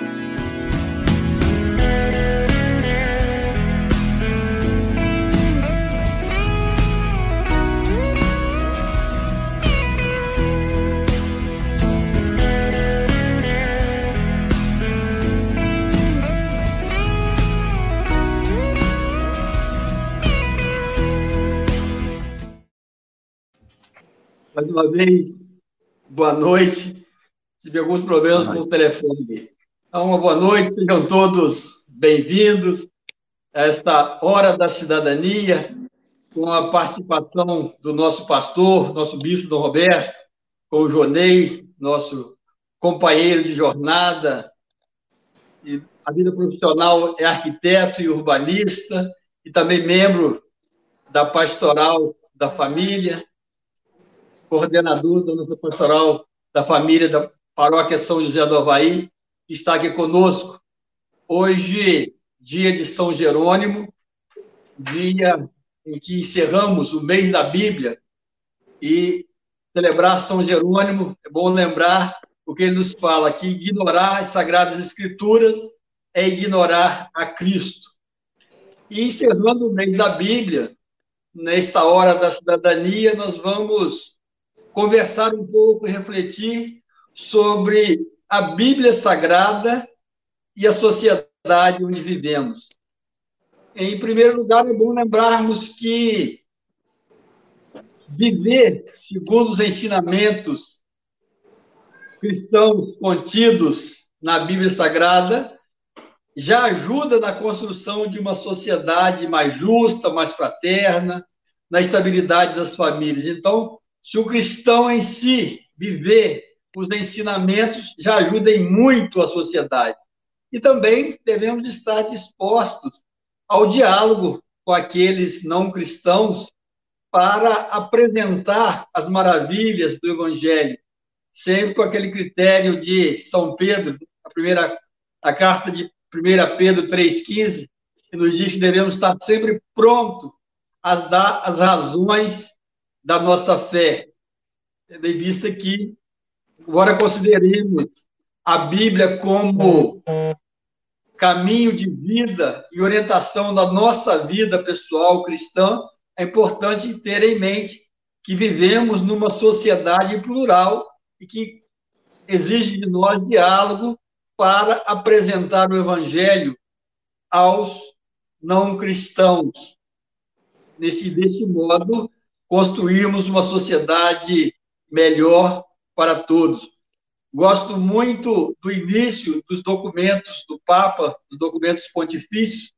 Mais uma vez, boa noite. Tive alguns problemas com o telefone. Então, uma boa noite, sejam todos bem-vindos a esta Hora da Cidadania, com a participação do nosso pastor, nosso bispo Dom Roberto, com o Jonei, nosso companheiro de jornada. E a vida profissional é arquiteto e urbanista, e também membro da pastoral da família coordenador da nossa pastoral da família da Paróquia São José do Havaí, que está aqui conosco. Hoje, dia de São Jerônimo, dia em que encerramos o mês da Bíblia e celebrar São Jerônimo, é bom lembrar o que ele nos fala, que ignorar as Sagradas Escrituras é ignorar a Cristo. E encerrando o mês da Bíblia, nesta hora da cidadania, nós vamos conversar um pouco e refletir sobre a Bíblia Sagrada e a sociedade onde vivemos. Em primeiro lugar, é bom lembrarmos que viver segundo os ensinamentos cristãos contidos na Bíblia Sagrada já ajuda na construção de uma sociedade mais justa, mais fraterna, na estabilidade das famílias. Então, se o cristão em si viver os ensinamentos, já ajuda em muito a sociedade. E também devemos estar dispostos ao diálogo com aqueles não cristãos para apresentar as maravilhas do Evangelho, sempre com aquele critério de São Pedro, a primeira a carta de 1 Pedro 3,15, que nos diz que devemos estar sempre prontos a dar as razões da nossa fé, tendo em vista que, agora consideremos a Bíblia como caminho de vida e orientação da nossa vida pessoal cristã, é importante ter em mente que vivemos numa sociedade plural e que exige de nós diálogo para apresentar o Evangelho aos não cristãos. Nesse, desse modo, construirmos uma sociedade melhor para todos. Gosto muito do início dos documentos do Papa, dos documentos pontifícios,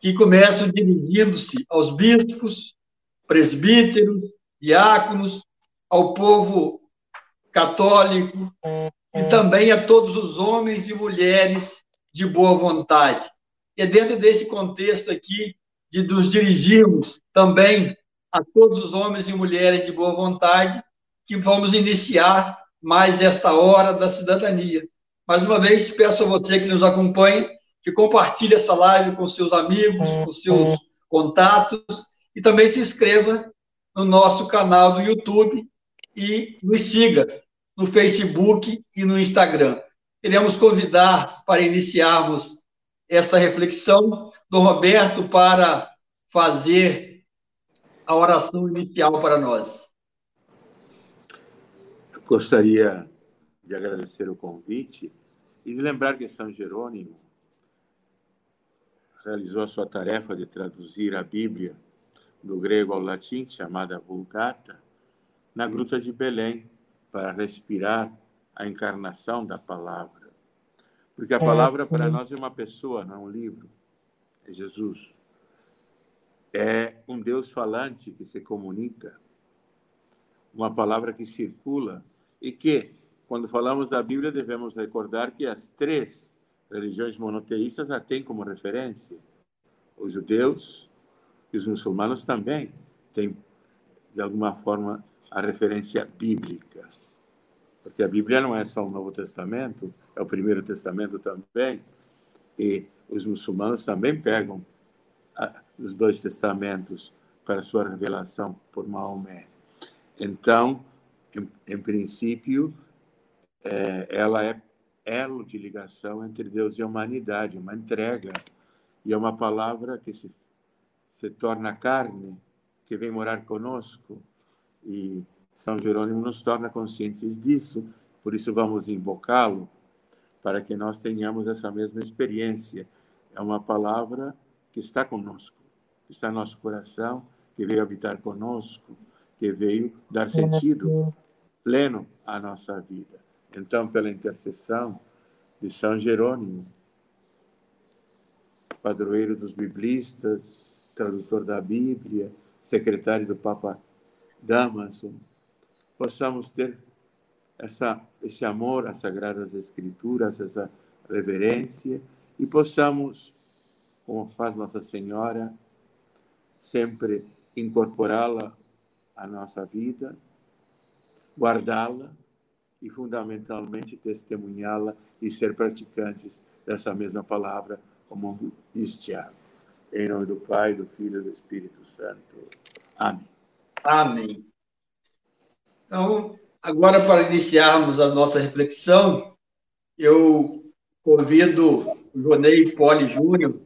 que começam dirigindo-se aos bispos, presbíteros, diáconos, ao povo católico e também a todos os homens e mulheres de boa vontade. E é dentro desse contexto aqui de nos dirigirmos também a todos os homens e mulheres de boa vontade que vamos iniciar mais esta hora da cidadania. Mais uma vez, peço a você que nos acompanhe, que compartilhe essa live com seus amigos, com seus contatos, e também se inscreva no nosso canal do YouTube e nos siga no Facebook e no Instagram. Queremos convidar para iniciarmos esta reflexão do Roberto para fazer a oração inicial para nós. Eu gostaria de agradecer o convite e de lembrar que São Jerônimo realizou a sua tarefa de traduzir a Bíblia do grego ao latim, chamada Vulgata, na Gruta de Belém, para respirar a encarnação da palavra. Porque a palavra para nós é uma pessoa, não é um livro, é Jesus é um Deus falante que se comunica, uma palavra que circula e que, quando falamos da Bíblia, devemos recordar que as três religiões monoteístas a têm como referência. Os judeus e os muçulmanos também têm, de alguma forma, a referência bíblica. Porque a Bíblia não é só o Novo Testamento, é o Primeiro Testamento também, e os muçulmanos também pegam os dois testamentos para sua revelação por Maomé. Então, em, em princípio, é, ela é elo de ligação entre Deus e a humanidade, uma entrega. E é uma palavra que se, se torna carne, que vem morar conosco. E São Jerônimo nos torna conscientes disso, por isso vamos invocá-lo, para que nós tenhamos essa mesma experiência. É uma palavra que está conosco, que está no nosso coração, que veio habitar conosco, que veio dar sentido pleno à nossa vida. Então, pela intercessão de São Jerônimo, padroeiro dos biblistas, tradutor da Bíblia, secretário do Papa Damaso, possamos ter essa, esse amor às Sagradas Escrituras, essa reverência, e possamos, como faz Nossa Senhora, sempre incorporá-la à nossa vida, guardá-la e, fundamentalmente, testemunhá-la e ser praticantes dessa mesma palavra, como diz Tiago. Em nome do Pai, do Filho e do Espírito Santo. Amém. Amém. Então, agora, para iniciarmos a nossa reflexão, eu convido o Jonei Poli Júnior,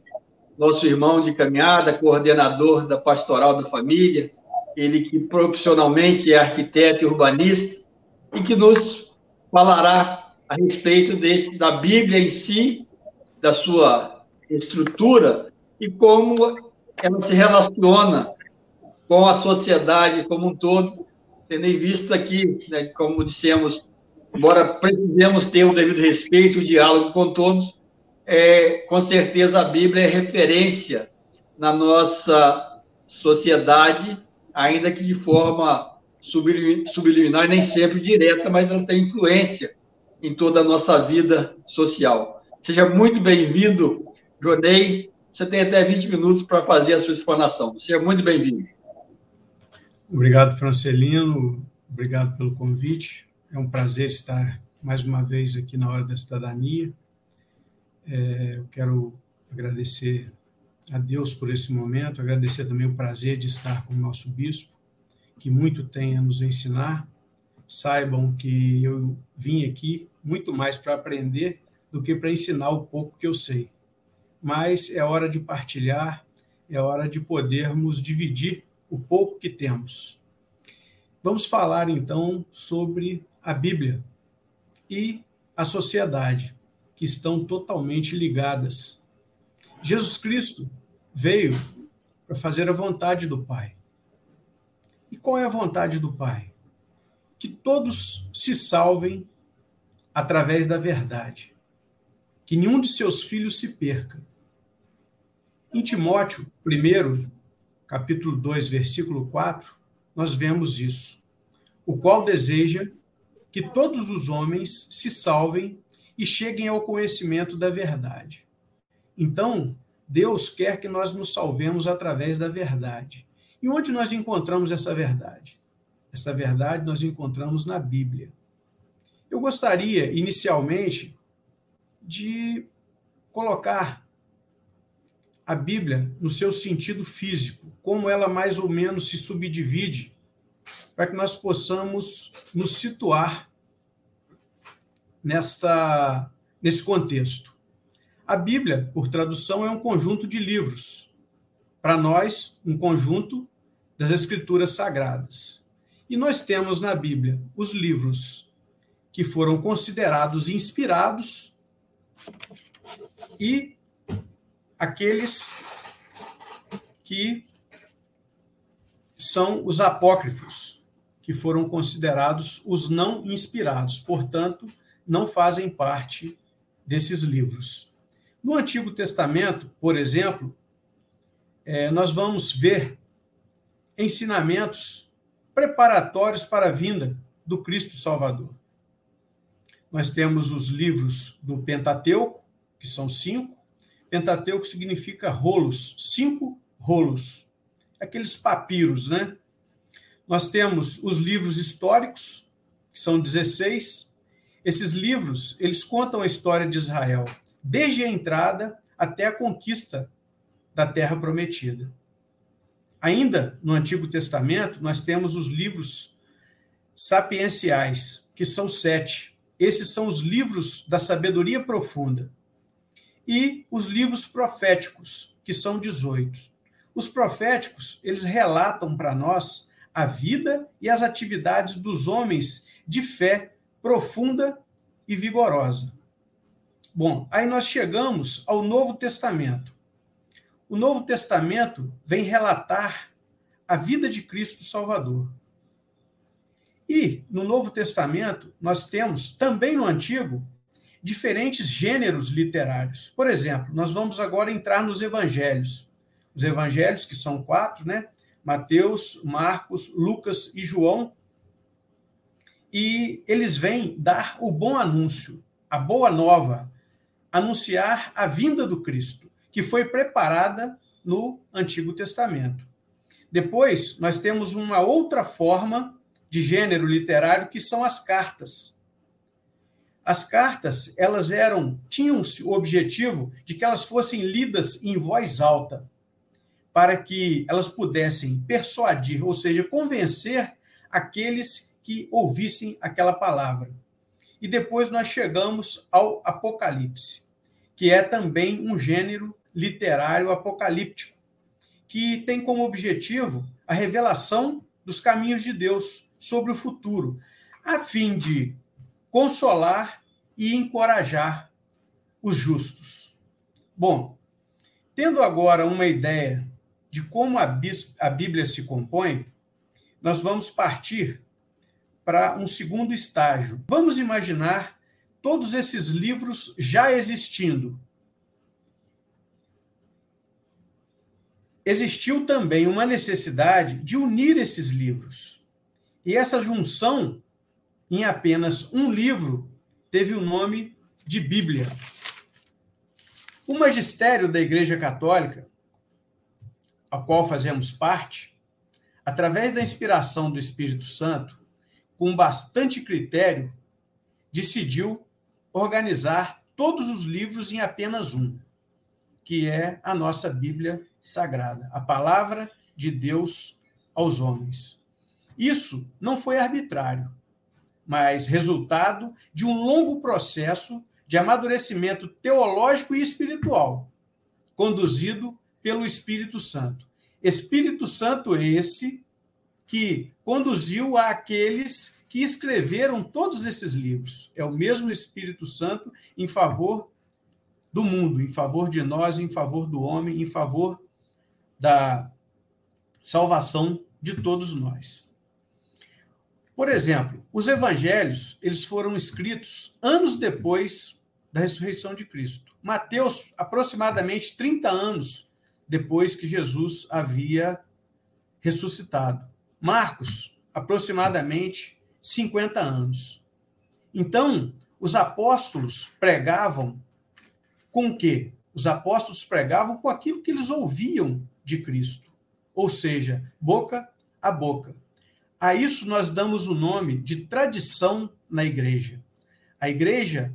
nosso irmão de caminhada, coordenador da Pastoral da Família, ele que profissionalmente é arquiteto e urbanista, e que nos falará a respeito desse, da Bíblia em si, da sua estrutura e como ela se relaciona com a sociedade como um todo, tendo em vista que, né, como dissemos, embora precisemos ter o devido respeito e diálogo com todos, é, com certeza a Bíblia é referência na nossa sociedade, ainda que de forma subliminar, nem sempre direta, mas ela tem influência em toda a nossa vida social. Seja muito bem-vindo, Jonei. Você tem até 20 minutos para fazer a sua explanação. Seja muito bem-vindo. Obrigado, Francelino. Obrigado pelo convite. É um prazer estar mais uma vez aqui na Hora da Cidadania. É, eu quero agradecer a Deus por esse momento, agradecer também o prazer de estar com o nosso bispo, que muito tem a nos ensinar. Saibam que eu vim aqui muito mais para aprender do que para ensinar o pouco que eu sei. Mas é hora de partilhar, é hora de podermos dividir o pouco que temos. Vamos falar então sobre a Bíblia e a sociedade, que estão totalmente ligadas. Jesus Cristo veio para fazer a vontade do Pai. E qual é a vontade do Pai? Que todos se salvem através da verdade. Que nenhum de seus filhos se perca. Em Timóteo, primeiro, capítulo 2, versículo 4, nós vemos isso. O qual deseja que todos os homens se salvem e cheguem ao conhecimento da verdade. Então, Deus quer que nós nos salvemos através da verdade. E onde nós encontramos essa verdade? Essa verdade nós encontramos na Bíblia. Eu gostaria, inicialmente, de colocar a Bíblia no seu sentido físico, como ela mais ou menos se subdivide, para que nós possamos nos situar nesta, nesse contexto. A Bíblia, por tradução, é um conjunto de livros. Para nós, um conjunto das Escrituras Sagradas. E nós temos na Bíblia os livros que foram considerados inspirados e aqueles que são os apócrifos, que foram considerados os não inspirados, portanto, não fazem parte desses livros. No Antigo Testamento, por exemplo, é, nós vamos ver ensinamentos preparatórios para a vinda do Cristo Salvador. Nós temos os livros do Pentateuco, que são cinco. Pentateuco significa rolos, cinco rolos, aqueles papiros, né? Nós temos os livros históricos, que são 16. Esses livros, eles contam a história de Israel, desde a entrada até a conquista da terra prometida. Ainda no Antigo Testamento, nós temos os livros sapienciais, que são sete. esses são os livros da sabedoria profunda. E os livros proféticos, que são 18. Os proféticos, eles relatam para nós a vida e as atividades dos homens de fé profunda e vigorosa. Bom, aí nós chegamos ao Novo Testamento. O Novo Testamento vem relatar a vida de Cristo Salvador. E no Novo Testamento, nós temos, também no Antigo, diferentes gêneros literários. Por exemplo, nós vamos agora entrar nos evangelhos. Os evangelhos, que são quatro, né? Mateus, Marcos, Lucas e João. E eles vêm dar o bom anúncio, a boa nova, anunciar a vinda do Cristo, que foi preparada no Antigo Testamento. Depois, nós temos uma outra forma de gênero literário que são as cartas. As cartas, elas eram tinham o objetivo de que elas fossem lidas em voz alta, para que elas pudessem persuadir, ou seja, convencer aqueles que ouvissem aquela palavra. E depois nós chegamos ao Apocalipse, que é também um gênero literário apocalíptico, que tem como objetivo a revelação dos caminhos de Deus sobre o futuro, a fim de consolar e encorajar os justos. Bom, tendo agora uma ideia de como a Bíblia se compõe, nós vamos partir para um segundo estágio. Vamos imaginar todos esses livros já existindo, existiu também uma necessidade de unir esses livros. E essa junção, em apenas um livro, teve o nome de Bíblia. O magistério da Igreja Católica, a qual fazemos parte, através da inspiração do Espírito Santo, com bastante critério, decidiu organizar todos os livros em apenas um, que é a nossa Bíblia sagrada, a palavra de Deus aos homens. Isso não foi arbitrário, mas resultado de um longo processo de amadurecimento teológico e espiritual, conduzido pelo Espírito Santo. Espírito Santo esse que conduziu àqueles que escreveram todos esses livros. É o mesmo Espírito Santo em favor do mundo, em favor de nós, em favor do homem, em favor da salvação de todos nós. Por exemplo, os evangelhos, eles foram escritos anos depois da ressurreição de Cristo. Mateus, aproximadamente 30 anos depois que Jesus havia ressuscitado. Marcos, aproximadamente 50 anos. Então, os apóstolos pregavam com o quê? Os apóstolos pregavam com aquilo que eles ouviam de Cristo, ou seja, boca a boca. A isso nós damos o nome de tradição na igreja. A igreja,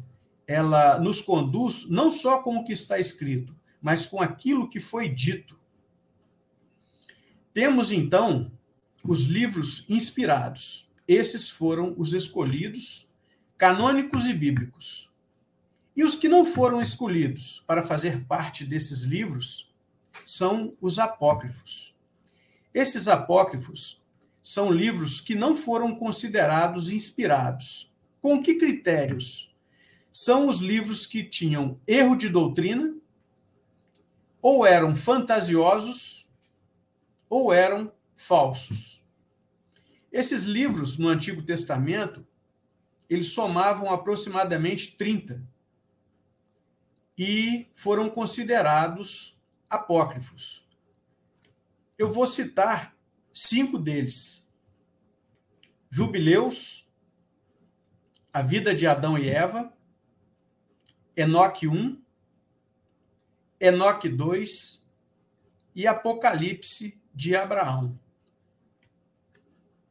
ela nos conduz não só com o que está escrito, mas com aquilo que foi dito. Temos então os livros inspirados. Esses foram os escolhidos, canônicos e bíblicos. E os que não foram escolhidos para fazer parte desses livros são os apócrifos. Esses apócrifos são livros que não foram considerados inspirados. Com que critérios? São os livros que tinham erro de doutrina, ou eram fantasiosos, ou eram falsos. Esses livros no Antigo Testamento, eles somavam aproximadamente 30 e foram considerados apócrifos. Eu vou citar cinco deles: Jubileus, A Vida de Adão e Eva, Enoque 1, Enoque 2 e Apocalipse de Abraão.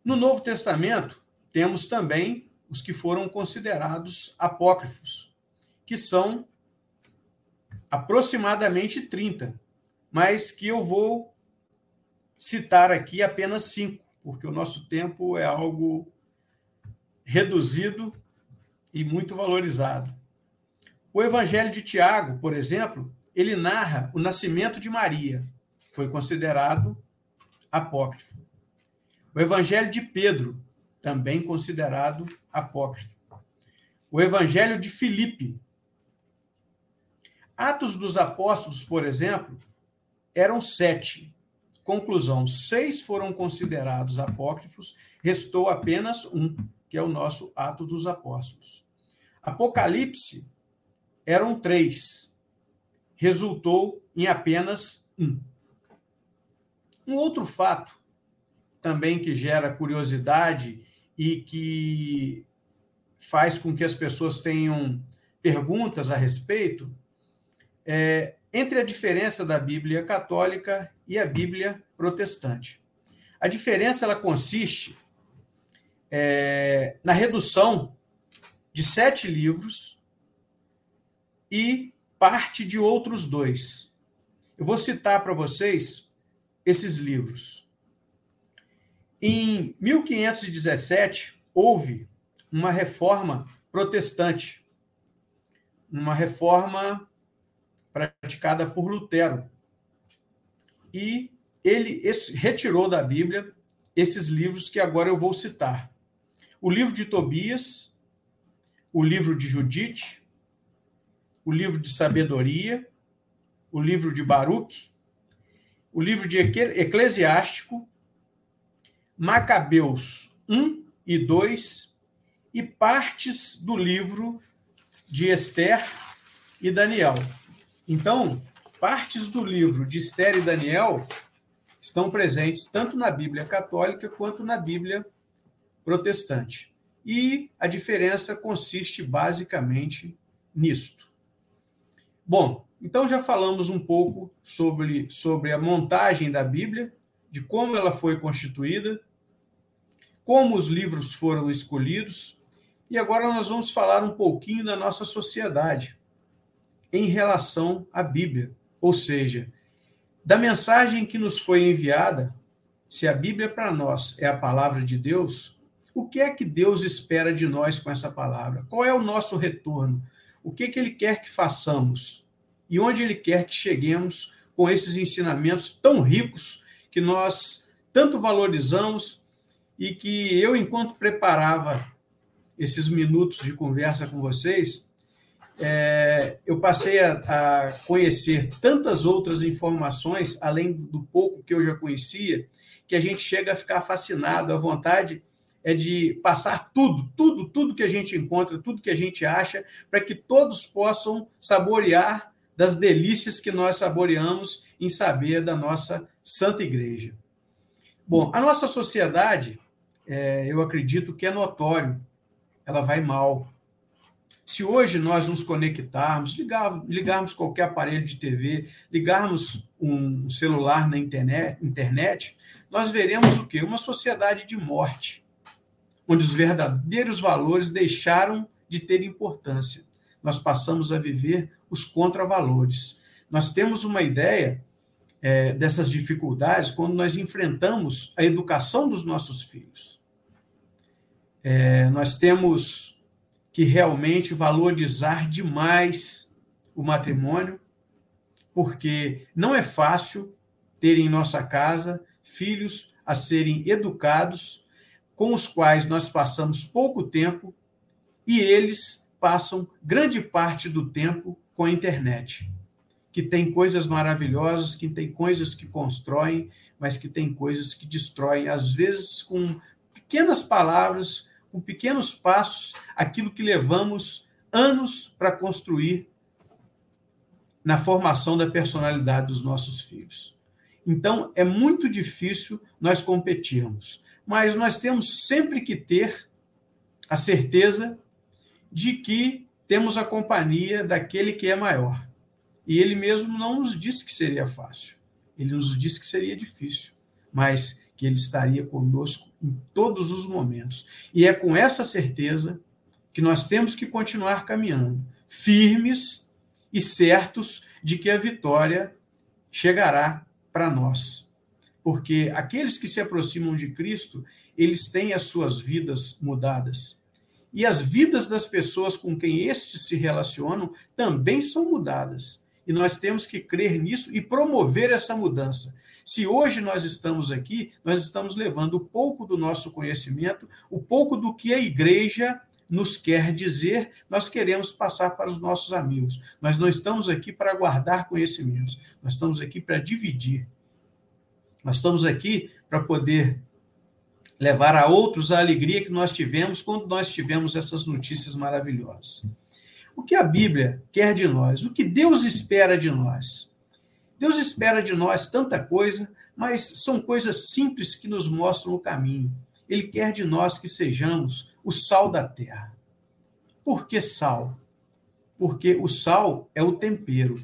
No Novo Testamento, temos também os que foram considerados apócrifos, que são aproximadamente 30, mas que eu vou citar aqui apenas cinco, porque o nosso tempo é algo reduzido e muito valorizado. O Evangelho de Tiago, por exemplo, ele narra o nascimento de Maria. Foi considerado apócrifo. O Evangelho de Pedro, também considerado apócrifo. O Evangelho de Filipe. Atos dos Apóstolos, por exemplo, eram sete. Conclusão: seis foram considerados apócrifos, restou apenas um, que é o nosso Ato dos Apóstolos. Apocalipse eram três, resultou em apenas um. Um outro fato também que gera curiosidade e que faz com que as pessoas tenham perguntas a respeito é entre a diferença da Bíblia católica e a Bíblia protestante. A diferença ela consiste é, na redução de sete livros e parte de outros dois. Eu vou citar para vocês esses livros. Em 1517, houve uma reforma protestante, uma reforma praticada por Lutero. E ele retirou da Bíblia esses livros que agora eu vou citar. O livro de Tobias, o livro de Judite, o livro de Sabedoria, o livro de Baruque, o livro de Eclesiástico, Macabeus 1 e 2 e partes do livro de Esther e Daniel. Então, partes do livro de Esther e Daniel estão presentes tanto na Bíblia católica quanto na Bíblia protestante. E a diferença consiste basicamente nisto. Bom, então já falamos um pouco sobre, sobre a montagem da Bíblia, de como ela foi constituída, como os livros foram escolhidos, e agora nós vamos falar um pouquinho da nossa sociedade em relação à Bíblia, ou seja, da mensagem que nos foi enviada, se a Bíblia para nós é a palavra de Deus, o que é que Deus espera de nós com essa palavra? Qual é o nosso retorno? O que, é que Ele quer que façamos? E onde Ele quer que cheguemos com esses ensinamentos tão ricos que nós tanto valorizamos e que eu, enquanto preparava esses minutos de conversa com vocês, é, eu passei a, a, conhecer tantas outras informações, além do pouco que eu já conhecia, que a gente chega a ficar fascinado. A vontade é de passar tudo, tudo, tudo que a gente encontra, tudo que a gente acha, para que todos possam saborear das delícias que nós saboreamos em saber da nossa Santa Igreja. Bom, a nossa sociedade, é, eu acredito que é notório, ela vai mal se hoje nós nos conectarmos, ligar, ligarmos qualquer aparelho de TV, ligarmos um celular na internet, internet, nós veremos o quê? Uma sociedade de morte, onde os verdadeiros valores deixaram de ter importância. Nós passamos a viver os contravalores. Nós temos uma ideia é, dessas dificuldades quando nós enfrentamos a educação dos nossos filhos. É, nós temos que realmente valorizar demais o matrimônio, porque não é fácil ter em nossa casa filhos a serem educados, com os quais nós passamos pouco tempo e eles passam grande parte do tempo com a internet, que tem coisas maravilhosas, que tem coisas que constroem, mas que tem coisas que destroem, às vezes com pequenas palavras, com pequenos passos, aquilo que levamos anos para construir na formação da personalidade dos nossos filhos. Então, é muito difícil nós competirmos, mas nós temos sempre que ter a certeza de que temos a companhia daquele que é maior. E ele mesmo não nos disse que seria fácil, ele nos disse que seria difícil, mas que Ele estaria conosco em todos os momentos. E é com essa certeza que nós temos que continuar caminhando, firmes e certos de que a vitória chegará para nós. Porque aqueles que se aproximam de Cristo, eles têm as suas vidas mudadas. e as vidas das pessoas com quem estes se relacionam também são mudadas. E nós temos que crer nisso e promover essa mudança. Se hoje nós estamos aqui, nós estamos levando um pouco do nosso conhecimento, o um pouco do que a igreja nos quer dizer, nós queremos passar para os nossos amigos. Nós não estamos aqui para guardar conhecimentos, nós estamos aqui para dividir. Nós estamos aqui para poder levar a outros a alegria que nós tivemos quando nós tivemos essas notícias maravilhosas. O que a Bíblia quer de nós? O que Deus espera de nós? Deus espera de nós tanta coisa, mas são coisas simples que nos mostram o caminho. Ele quer de nós que sejamos o sal da terra. Por que sal? Porque o sal é o tempero.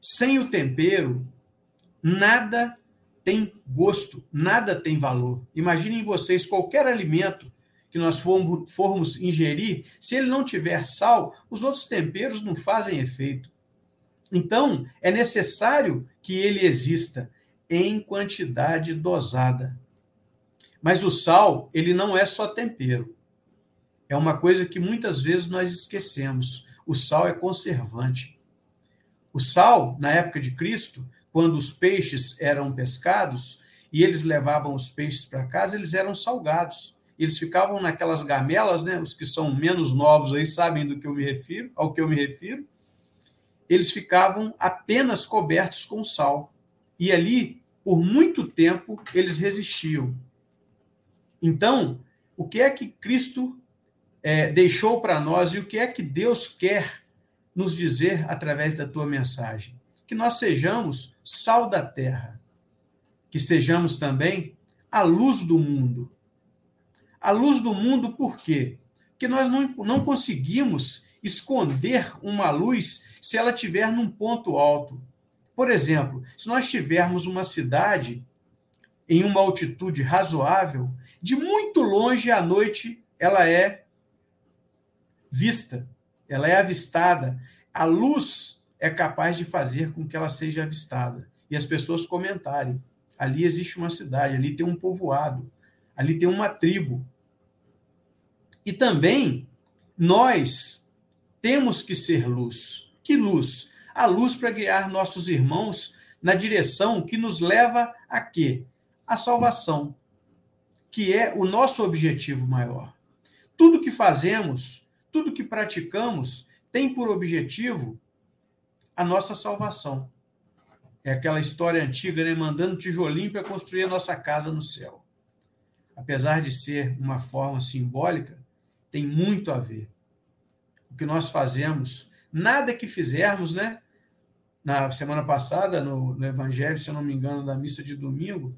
Sem o tempero, nada tem gosto, nada tem valor. Imaginem vocês qualquer alimento que nós formos, formos ingerir, se ele não tiver sal, os outros temperos não fazem efeito. Então, é necessário que ele exista em quantidade dosada. Mas o sal, ele não é só tempero. É uma coisa que muitas vezes nós esquecemos. O sal é conservante. O sal, na época de Cristo, quando os peixes eram pescados e eles levavam os peixes para casa, eles eram salgados. Eles ficavam naquelas gamelas, né? Os que são menos novos aí sabem do que eu me refiro, ao que eu me refiro. Eles ficavam apenas cobertos com sal. E ali, por muito tempo, eles resistiam. Então, o que é que Cristo é, deixou para nós e o que é que Deus quer nos dizer através da tua mensagem? que nós sejamos sal da terra, que sejamos também a luz do mundo. A luz do mundo, por quê? Porque nós não, não conseguimos esconder uma luz se ela estiver num ponto alto. Por exemplo, se nós tivermos uma cidade em uma altitude razoável, de muito longe à noite ela é vista, ela é avistada. A luz é capaz de fazer com que ela seja avistada e as pessoas comentarem. Ali existe uma cidade, ali tem um povoado, ali tem uma tribo. E também nós temos que ser luz. Que luz? A luz para guiar nossos irmãos na direção que nos leva a quê? A salvação, que é o nosso objetivo maior. Tudo que fazemos, tudo que praticamos tem por objetivo a nossa salvação. É aquela história antiga, né? Mandando tijolinho para construir a nossa casa no céu. Apesar de ser uma forma simbólica, tem muito a ver. Que nós fazemos, nada que fizermos, né? Na semana passada, no, no Evangelho, se eu não me engano, da missa de domingo,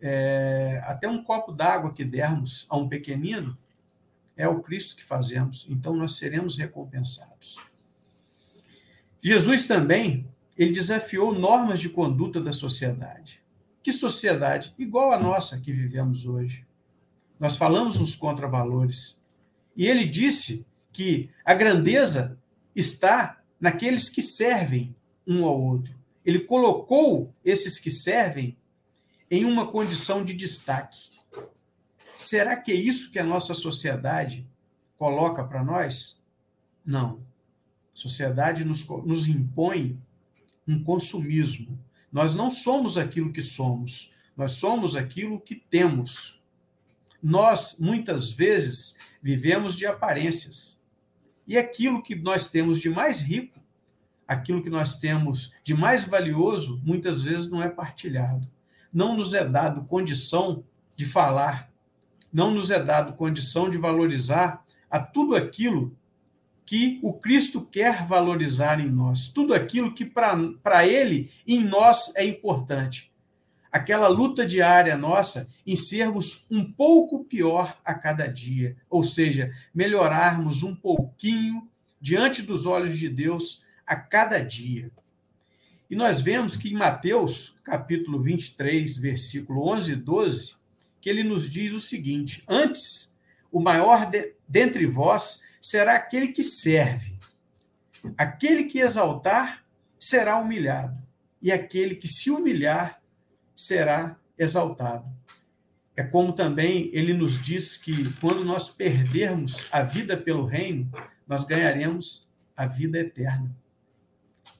é, até um copo d'água que dermos a um pequenino é o Cristo que fazemos. Então nós seremos recompensados. Jesus também, ele desafiou normas de conduta da sociedade. Que sociedade? Igual a nossa que vivemos hoje. Nós falamos nos contravalores. E ele disse que a grandeza está naqueles que servem um ao outro. Ele colocou esses que servem em uma condição de destaque. Será que é isso que a nossa sociedade coloca para nós? Não sociedade nos, nos impõe um consumismo. Nós não somos aquilo que somos, nós somos aquilo que temos. Nós, muitas vezes, vivemos de aparências. E aquilo que nós temos de mais rico, aquilo que nós temos de mais valioso, muitas vezes não é partilhado. Não nos é dado condição de falar, não nos é dado condição de valorizar a tudo aquilo que o Cristo quer valorizar em nós, tudo aquilo que para Ele, em nós, é importante. Aquela luta diária nossa em sermos um pouco pior a cada dia, ou seja, melhorarmos um pouquinho diante dos olhos de Deus a cada dia. E nós vemos que em Mateus, capítulo 23, versículo 11 e 12, que ele nos diz o seguinte: Antes, o maior de, dentre vós será aquele que serve. Aquele que exaltar será humilhado, e aquele que se humilhar será exaltado. é como também ele nos diz que quando nós perdermos a vida pelo reino, nós ganharemos a vida eterna.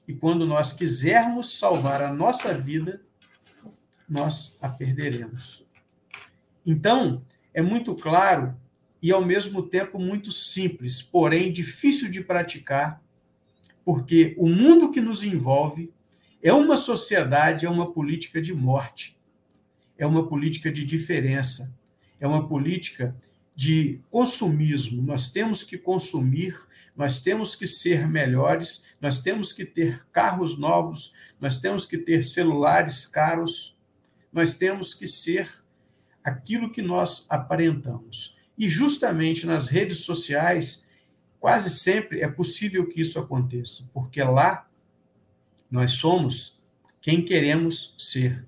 E quando nós quisermos salvar a nossa vida, nós a perderemos. Então, é muito claro e ao mesmo tempo muito simples, porém difícil de praticar, porque o mundo que nos envolve é uma sociedade, é uma política de morte, é uma política de diferença, é uma política de consumismo. Nós temos que consumir, nós temos que ser melhores, nós temos que ter carros novos, nós temos que ter celulares caros, nós temos que ser aquilo que nós aparentamos. E justamente nas redes sociais, quase sempre é possível que isso aconteça, porque lá nós somos quem queremos ser.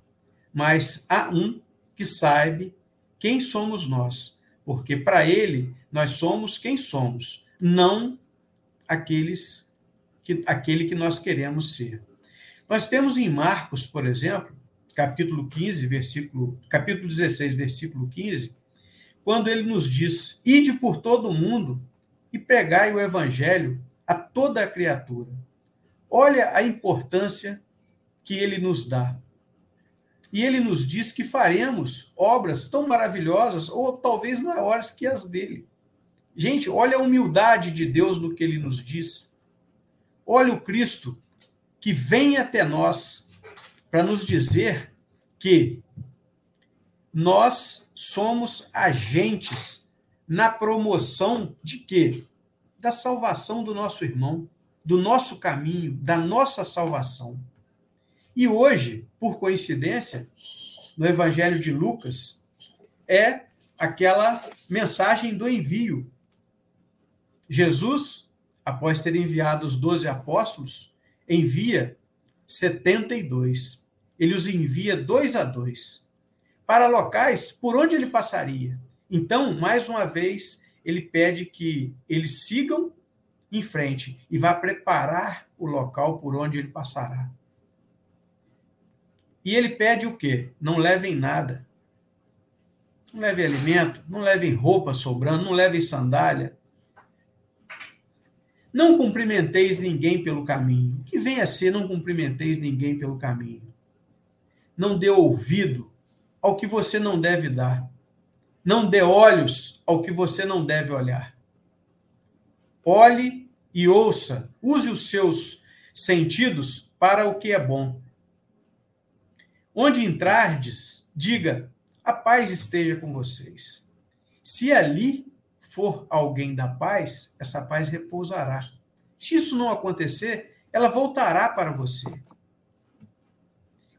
Mas há um que sabe quem somos nós, porque para ele nós somos quem somos, não aqueles que aquele que nós queremos ser. Nós temos em Marcos, por exemplo, capítulo 15, versículo, capítulo 16, versículo 15, quando ele nos diz: "Ide por todo o mundo e pregai o evangelho a toda a criatura". Olha a importância que ele nos dá. E ele nos diz que faremos obras tão maravilhosas ou talvez maiores que as dele. Gente, olha a humildade de Deus no que ele nos diz. Olha o Cristo que vem até nós para nos dizer que nós somos agentes na promoção de quê? Da salvação do nosso irmão, do nosso caminho, da nossa salvação. E hoje, por coincidência, no Evangelho de Lucas, é aquela mensagem do envio. Jesus, após ter enviado os doze apóstolos, envia 72. Ele os envia dois a dois para locais por onde ele passaria. Então, mais uma vez, ele pede que eles sigam em frente e vá preparar o local por onde ele passará. E ele pede o quê? Não levem nada. Não levem alimento, não levem roupa sobrando, não levem sandália. Não cumprimenteis ninguém pelo caminho. O que vem a ser não cumprimenteis ninguém pelo caminho? Não dê ouvido ao que você não deve dar. Não dê olhos ao que você não deve olhar. Olhe e ouça, use os seus sentidos para o que é bom. Onde entrardes, diga: a paz esteja com vocês. Se ali for alguém da paz, essa paz repousará. Se isso não acontecer, ela voltará para você.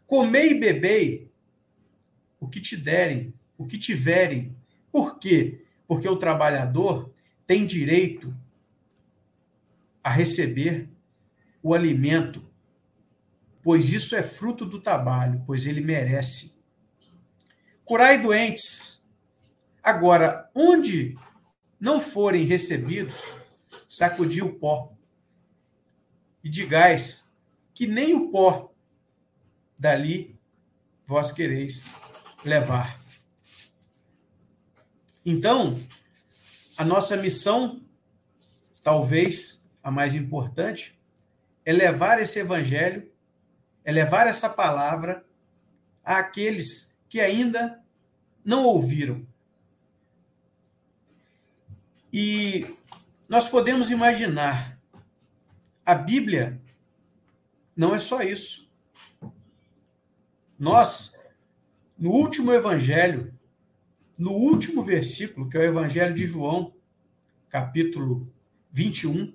Comei e bebei o que te derem, o que tiverem. Por quê? Porque o trabalhador tem direito a receber o alimento pois isso é fruto do trabalho, pois ele merece. Curai doentes. Agora, onde não forem recebidos, sacudi o pó. E digais que nem o pó dali vós quereis levar. Então, a nossa missão, talvez a mais importante, é levar esse evangelho é levar essa palavra àqueles que ainda não ouviram. E nós podemos imaginar, a Bíblia não é só isso. Nós, no último evangelho, no último versículo, que é o evangelho de João, capítulo 21,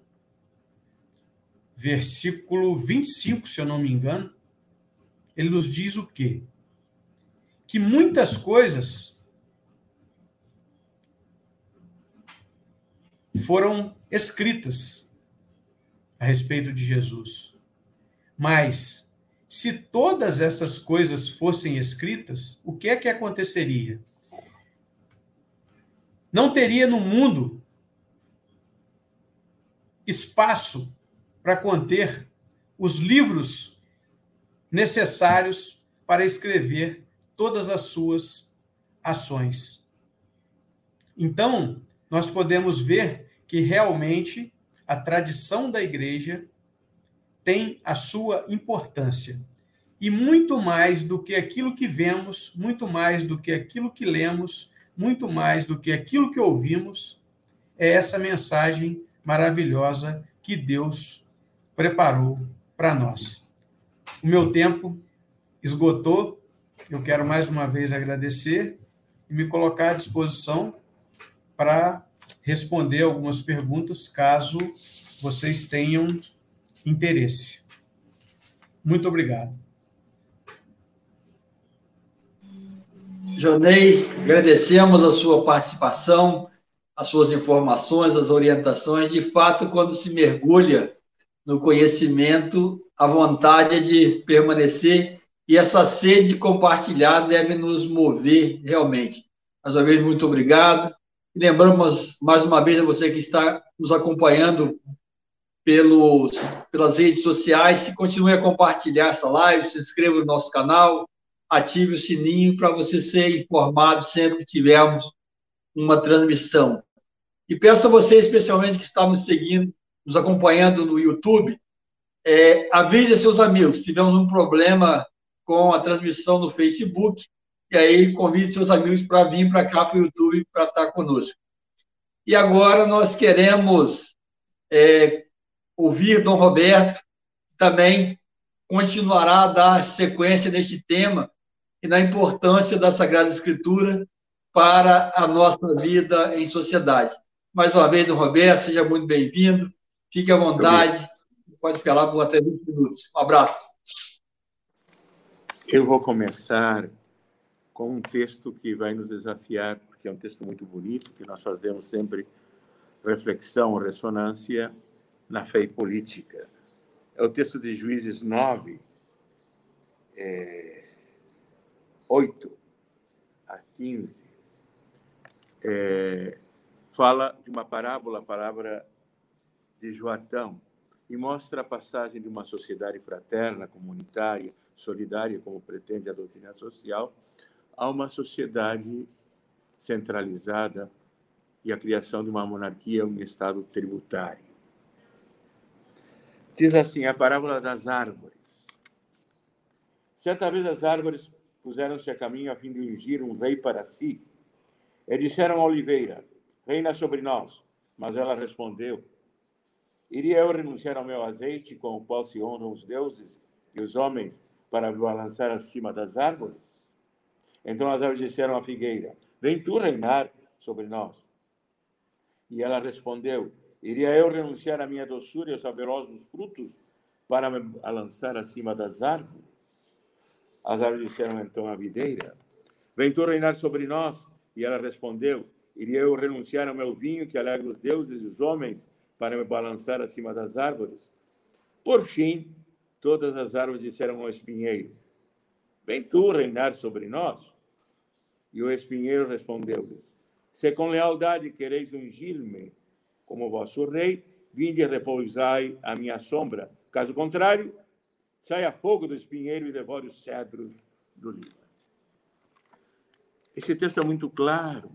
versículo 25, se eu não me engano, ele nos diz o quê? Que muitas coisas foram escritas a respeito de Jesus. Mas se todas essas coisas fossem escritas, o que é que aconteceria? Não teria no mundo espaço para conter os livros necessários para escrever todas as suas ações. Então, nós podemos ver que realmente a tradição da igreja tem a sua importância. E muito mais do que aquilo que vemos, muito mais do que aquilo que lemos, muito mais do que aquilo que ouvimos, é essa mensagem maravilhosa que Deus preparou para nós. O meu tempo esgotou. Eu quero mais uma vez agradecer e me colocar à disposição para responder algumas perguntas, caso vocês tenham interesse. Muito obrigado. Jonei, agradecemos a sua participação, as suas informações, as orientações. De fato, quando se mergulha no conhecimento, a vontade de permanecer e essa sede de compartilhar deve nos mover realmente. Mais uma vez, muito obrigado. E lembramos mais uma vez a você que está nos acompanhando pelos, pelas redes sociais, que continue a compartilhar essa live, se inscreva no nosso canal, ative o sininho para você ser informado sempre que tivermos uma transmissão. E peço a você, especialmente que está nos seguindo, nos acompanhando no YouTube, é, avise seus amigos. Tivemos um problema com a transmissão no Facebook, e aí convide seus amigos para vir para cá para o YouTube para estar conosco. E agora nós queremos é, ouvir Dom Roberto, também continuará a dar sequência neste tema e na importância da Sagrada Escritura para a nossa vida em sociedade. Mais uma vez, Dom Roberto, seja muito bem-vindo, fique à vontade, pode falar por até 20 minutos. Um abraço. Eu vou começar com um texto que vai nos desafiar, porque é um texto muito bonito, que nós fazemos sempre reflexão, ressonância na fé e política. É o texto de Juízes 9, é, 8 a 15. É, fala de uma parábola, a palavra de Joatão, e mostra a passagem de uma sociedade fraterna, comunitária, solidária, como pretende a doutrina social, a uma sociedade centralizada e a criação de uma monarquia, um Estado tributário. Diz assim a parábola das árvores. Certa vez as árvores puseram-se a caminho a fim de ungir um rei para si. E disseram à oliveira: Reina sobre nós. Mas ela respondeu: Iria eu renunciar ao meu azeite, com o qual se honram os deuses e os homens, para balançar acima das árvores? Então as árvores disseram à figueira: Vem tu reinar sobre nós. E ela respondeu: Iria eu renunciar à minha doçura e aos saborosos frutos para me balançar acima das árvores? As árvores disseram então à videira: Vem tu reinar sobre nós. E ela respondeu: Iria eu renunciar ao meu vinho que alegra os deuses e os homens para me balançar acima das árvores? Por fim, todas as árvores disseram ao espinheiro: Vem tu reinar sobre nós. E o espinheiro respondeu-lhes: Se com lealdade quereis ungir-me como vosso rei, vinde e repousai à minha sombra. Caso contrário, saia fogo do espinheiro e devore os cedros do Líbano. Esse texto é muito claro,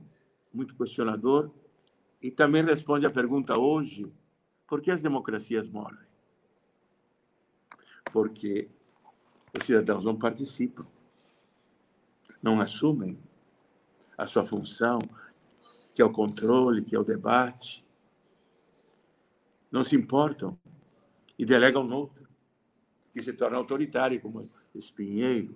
muito questionador, e também responde à pergunta hoje: por que as democracias morrem? Porque os cidadãos não participam, não assumem a sua função, que é o controle, que é o debate. Não se importam e delegam no outro, que se torna autoritário, como espinheiro,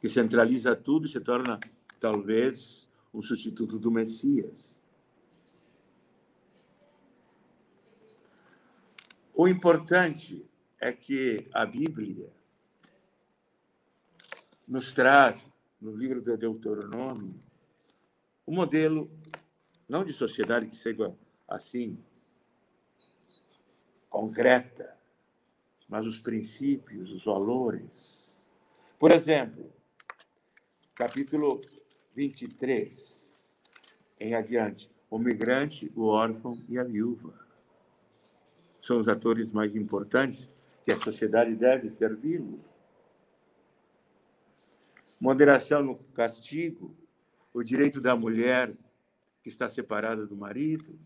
que centraliza tudo e se torna, talvez, um substituto do Messias. O importante é que a Bíblia nos traz no livro de Deuteronômio, um modelo não de sociedade que seja assim concreta, mas os princípios, os valores. Por exemplo, capítulo 23 em adiante, o migrante, o órfão e a viúva. São os atores mais importantes que a sociedade deve servi-los. moderação no castigo, o direito da mulher que está separada do marido,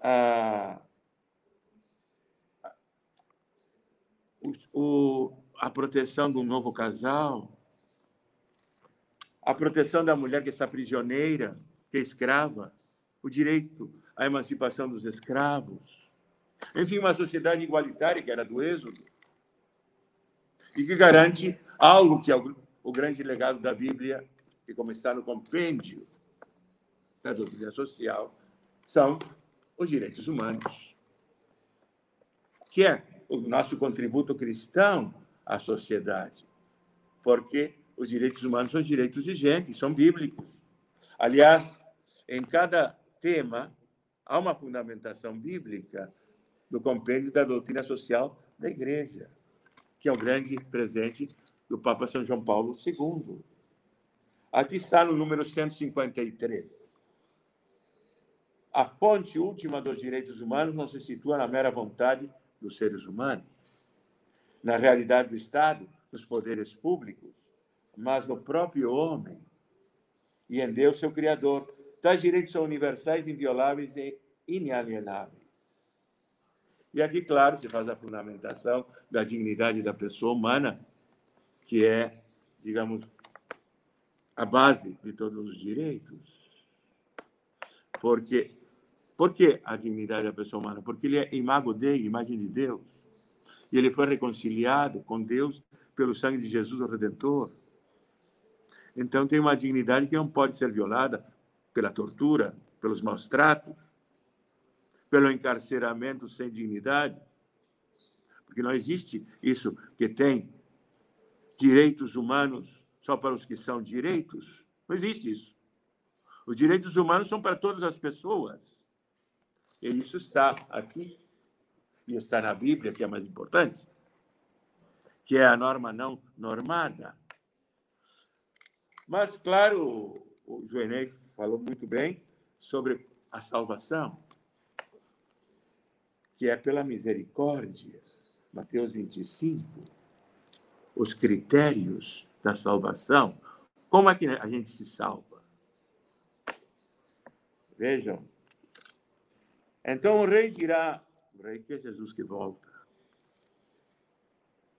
a, o, a proteção do novo casal, a proteção da mulher que está prisioneira, que é escrava, o direito à emancipação dos escravos. Enfim, uma sociedade igualitária, que era do Êxodo, e que garante algo que é o, grande legado da Bíblia, que, como está no compêndio da doutrina social, são os direitos humanos, que é o nosso contributo cristão à sociedade, porque os direitos humanos são direitos de gente, são bíblicos. Aliás, em cada tema há uma fundamentação bíblica do compêndio da doutrina social da Igreja, que é o grande presente do Papa São João Paulo II. Aqui está no número 153. A fonte última dos direitos humanos não se situa na mera vontade dos seres humanos, na realidade do Estado, dos poderes públicos, mas no próprio homem e em Deus, seu Criador. Tais direitos são universais, invioláveis e inalienáveis. E aqui, claro, se faz a fundamentação da dignidade da pessoa humana, que é, digamos, a base de todos os direitos. Porque por que a dignidade da pessoa humana? Porque ele é imago Dei, imagem de Deus. E ele foi reconciliado com Deus pelo sangue de Jesus, o Redentor. Então tem uma dignidade que não pode ser violada pela tortura, pelos maus tratos, pelo encarceramento sem dignidade. Porque não existe isso que tem direitos humanos só para os que são direitos. Não existe isso. Os direitos humanos são para todas as pessoas. E isso está aqui, e está na Bíblia, que é mais importante, que é a norma não normada. Mas, claro, o Joenei falou muito bem sobre a salvação, que é pela misericórdia. Mateus 25. Os critérios da salvação. Como é que a gente se salva? Vejam, então o rei dirá, o rei que é Jesus que volta.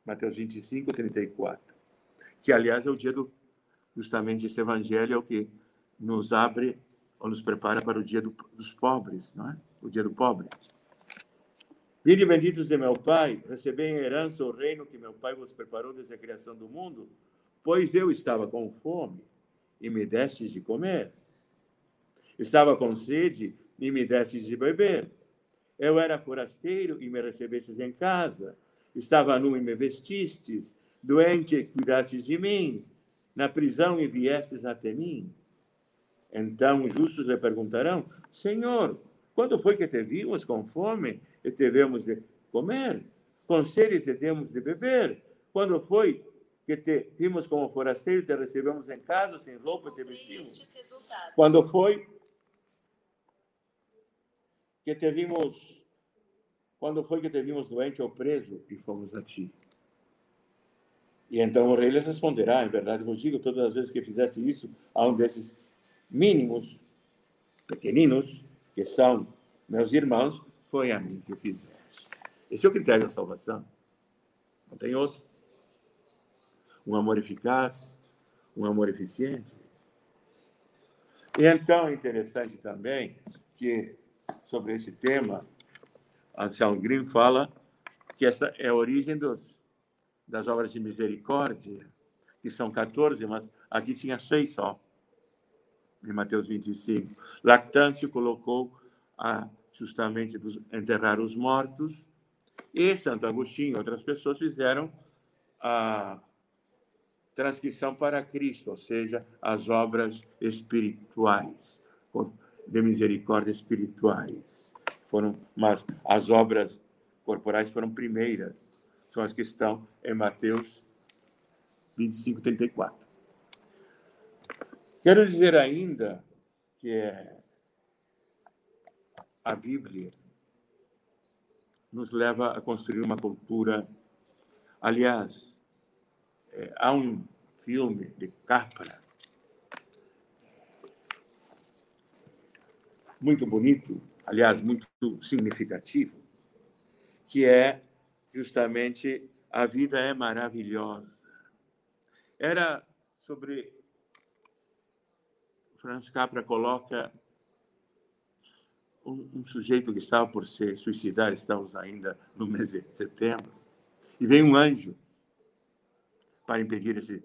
Mateus 25, 34. Que, aliás, é o dia do. Justamente esse evangelho é o que nos abre ou nos prepara para o dia do, dos pobres, não é? O dia do pobre. Vinde benditos de meu Pai, recebei em herança o reino que meu Pai vos preparou desde a criação do mundo, pois eu estava com fome e me destes de comer. Estava com sede e me destes de beber. Eu era forasteiro e me recebestes em casa. Estava nu e me vestistes. Doente e cuidastes de mim. Na prisão e viestes até mim. Então os justos lhe perguntarão: Senhor, quando foi que te vimos com fome e te de comer? Com sede e te demos de beber? Quando foi que te vimos como forasteiro e te recebemos em casa, sem roupa e te vestimos? Quando foi que te vimos, quando foi que te vimos doente ou preso e fomos a ti? E então o rei lhe responderá: Em verdade vos digo, todas as vezes que fizeste isso a um desses mínimos, pequeninos, que são meus irmãos, foi a mim que fizeste. Esse é o critério da salvação. Não tem outro. Um amor eficaz, um amor eficiente. E então é interessante também que sobre esse tema, Anselmo Green fala que essa é a origem dos, das obras de misericórdia, que são 14, mas aqui tinha seis só, em Mateus 25. Lactâncio colocou a, justamente dos, enterrar os mortos, e Santo Agostinho e outras pessoas fizeram a transcrição para Cristo, ou seja, as obras espirituais de misericórdia espirituais. Foram, mas as obras corporais foram primeiras, são as que estão em Mateus 25, 34. Quero dizer ainda que é, a Bíblia nos leva a construir uma cultura. Aliás, é, há um filme de Capra muito bonito, aliás, muito significativo, que é justamente A Vida é Maravilhosa. Era sobre. Franz Capra coloca um, um, sujeito que estava por se suicidar, estamos ainda no mês de setembro, e vem um anjo para impedir esse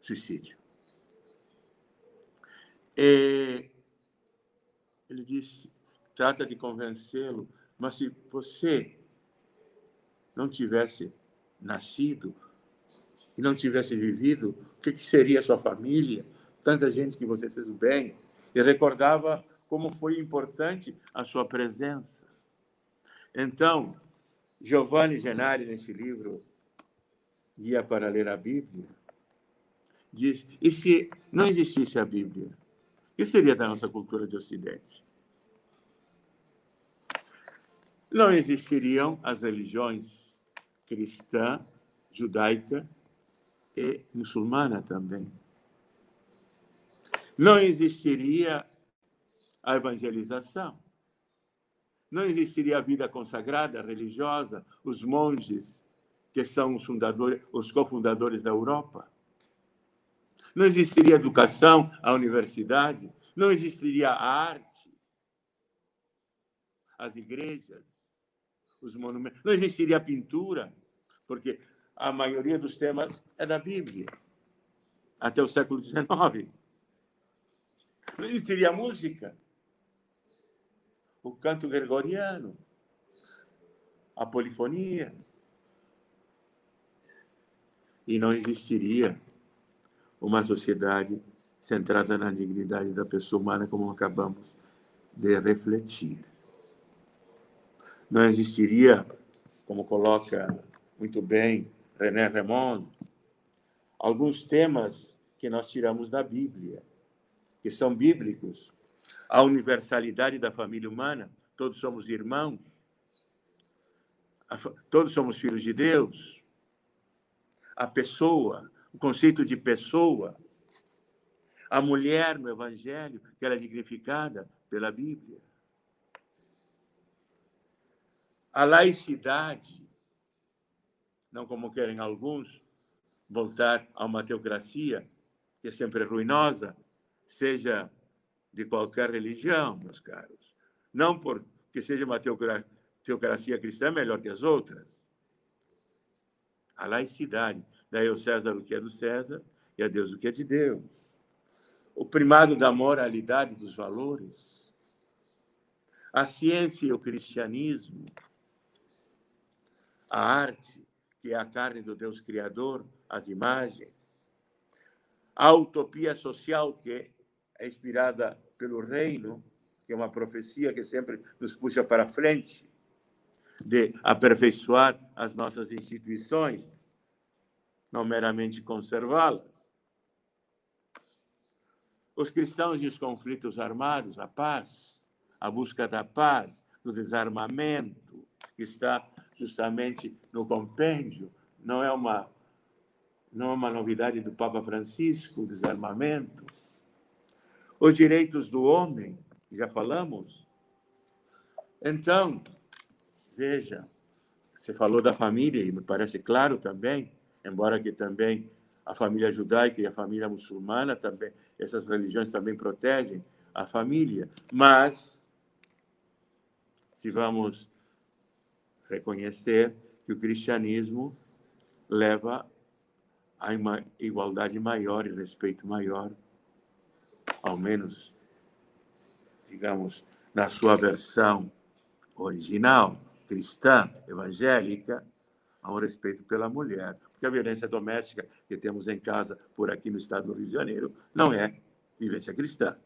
suicídio. E ele disse: trata de convencê-lo, mas se você não tivesse nascido e não tivesse vivido, o que, seria a sua família? Tanta gente que você fez o bem. E recordava como foi importante a sua presença. Então, Giovanni Genari, nesse livro, Guia para Ler a Bíblia, diz: e se não existisse a Bíblia? O que seria da nossa cultura de Ocidente? Não existiriam as religiões cristã, judaica e muçulmana também. Não existiria a evangelização. Não existiria a vida consagrada, religiosa, os monges, que são os, fundadores, os cofundadores da Europa. Não existiria a educação, a universidade. Não existiria a arte, as igrejas, os monumentos. Não existiria pintura, porque a maioria dos temas é da Bíblia, até o século XIX. Não existiria música o canto gregoriano, a polifonia. E não existiria uma sociedade centrada na dignidade da pessoa humana, como acabamos de refletir. Não existiria, como coloca muito bem René Raymond, alguns temas que nós tiramos da Bíblia, que são bíblicos, a universalidade da família humana, todos somos irmãos, todos somos filhos de Deus, a pessoa, o conceito de pessoa, a mulher no Evangelho, que era dignificada pela Bíblia, a laicidade, não como querem alguns, voltar a uma teocracia que é sempre ruinosa, seja de qualquer religião, meus caros. Não porque seja uma teocracia cristã melhor que as outras. A laicidade. Daí ao César o que é do César e a Deus o que é de Deus. O primado da moralidade dos valores. A ciência e o cristianismo. A arte, que é a carne do Deus Criador, as imagens. A utopia social, que é inspirada pelo reino, que é uma profecia que sempre nos puxa para frente, de aperfeiçoar as nossas instituições, não meramente conservá-las. Os cristãos e os conflitos armados, a paz, a busca da paz, do desarmamento, que está justamente no compêndio, não é uma não é uma novidade do Papa Francisco, o desarmamento, os direitos do homem, já falamos. Então, veja, você falou da família, e me parece claro também, embora que também a família judaica e a família muçulmana também, essas religiões também protegem a família, mas se vamos reconhecer que o cristianismo leva a uma igualdade maior e respeito maior ao menos, digamos, na sua versão original, cristã, evangélica, há um respeito pela mulher. Porque a violência doméstica que temos em casa, por aqui no estado do Rio de Janeiro, não é vivência cristã.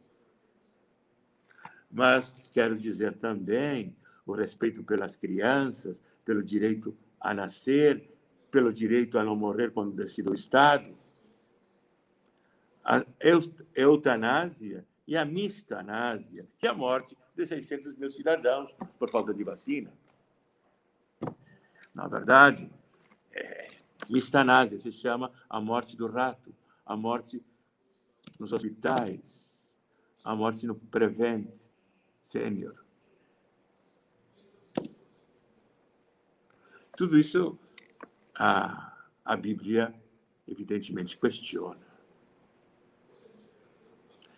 Mas quero dizer também o respeito pelas crianças, pelo direito a nascer, pelo direito a não morrer quando decida o Estado, a eutanásia e a mistanásia, que é a morte de 600 mil cidadãos por falta de vacina. Na verdade, é, Mistanásia se chama a morte do rato, a morte nos hospitais, a morte no Prevent Senior. Tudo isso a, a Bíblia, evidentemente, questiona.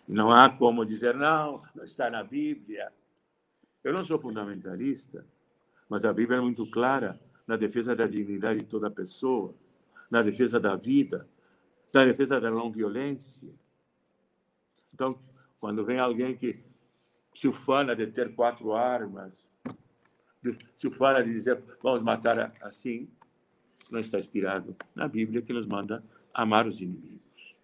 Não há como dizer, não, não está na Bíblia. Eu não sou fundamentalista, mas a Bíblia é muito clara na defesa da dignidade de toda pessoa, na defesa da vida, na defesa da não violência. Então, quando vem alguém que se ufana de ter quatro armas, se ufana de dizer vamos matar assim, não está inspirado na Bíblia que nos manda amar os inimigos.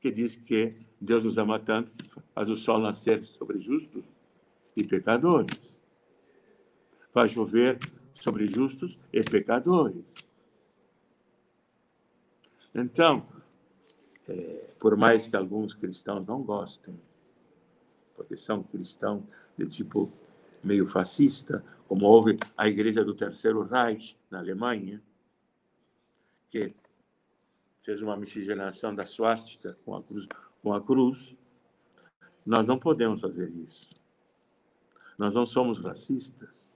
Que diz que Deus nos ama tanto que faz o sol nascer sobre justos e pecadores. Faz chover sobre justos e pecadores. Então, é, por mais que alguns cristãos não gostem, porque são cristãos de tipo meio fascista, como houve a igreja do Terceiro Reich na Alemanha, que fez uma miscigenação da suástica com a cruz, com a cruz. Nós não podemos fazer isso. Nós não somos racistas.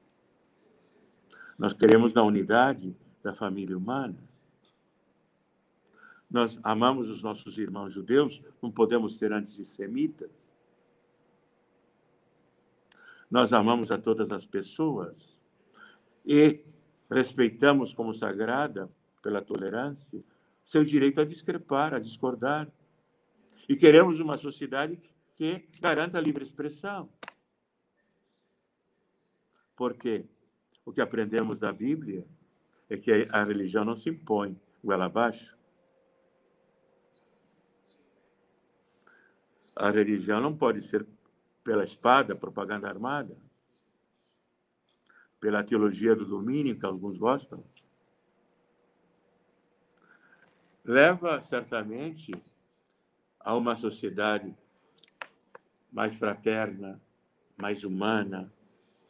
Nós queremos a unidade da família humana. Nós amamos os nossos irmãos judeus, não podemos ser antissemitas. Nós amamos a todas as pessoas e respeitamos como sagrada, pela tolerância, seu direito a discrepar, a discordar. E queremos uma sociedade que garanta a livre expressão. Porque o que aprendemos da Bíblia é que a religião não se impõe goela abaixo. A religião não pode ser pela espada, propaganda armada, pela teologia do domínio, que alguns gostam, leva certamente a uma sociedade mais fraterna, mais humana,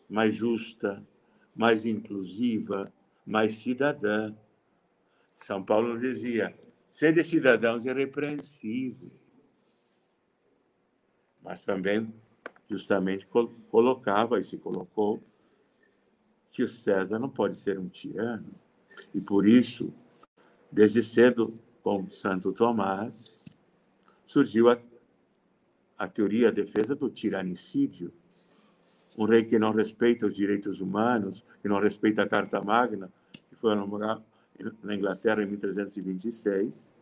mais justa, mais inclusiva, mais cidadã. São Paulo dizia: sede cidadãos irrepreensíveis. Mas também justamente colocava e se colocou que o César não pode ser um tirano. E por isso, desde cedo, com Santo Tomás, surgiu a, a teoria, a defesa do tiranicídio. Um rei que não respeita os direitos humanos, que não respeita a Carta Magna, que foi nombrado na Inglaterra em 1326,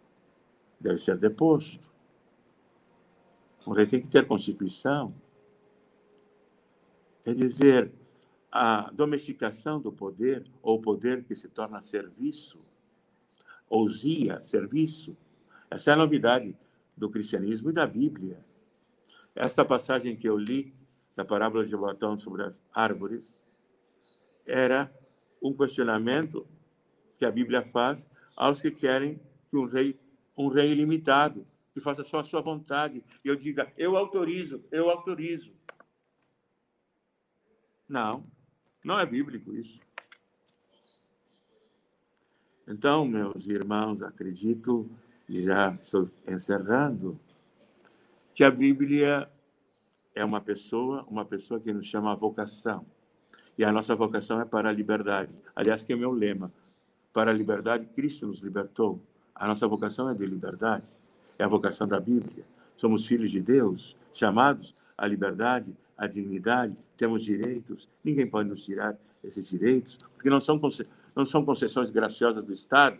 deve ser deposto. Um rei tem que ter constituição. Quer dizer, a domesticação do poder, ou o poder que se torna serviço, ousia, serviço, essa é a novidade do cristianismo e da Bíblia. Esta passagem que eu li, da parábola de Platão sobre as árvores, era um questionamento que a Bíblia faz aos que querem que um rei, um rei ilimitado, que faça só a sua vontade, e eu diga, eu autorizo, eu autorizo. Não, não é bíblico isso. Então, meus irmãos, acredito, e já estou encerrando, que a Bíblia é uma pessoa, uma pessoa que nos chama a vocação. E a nossa vocação é para a liberdade. Aliás, que é o meu lema. Para a liberdade, Cristo nos libertou. A nossa vocação é de liberdade. É a vocação da Bíblia. Somos filhos de Deus, chamados à liberdade, à dignidade, temos direitos, ninguém pode nos tirar esses direitos, porque não são, não são concessões graciosas do Estado.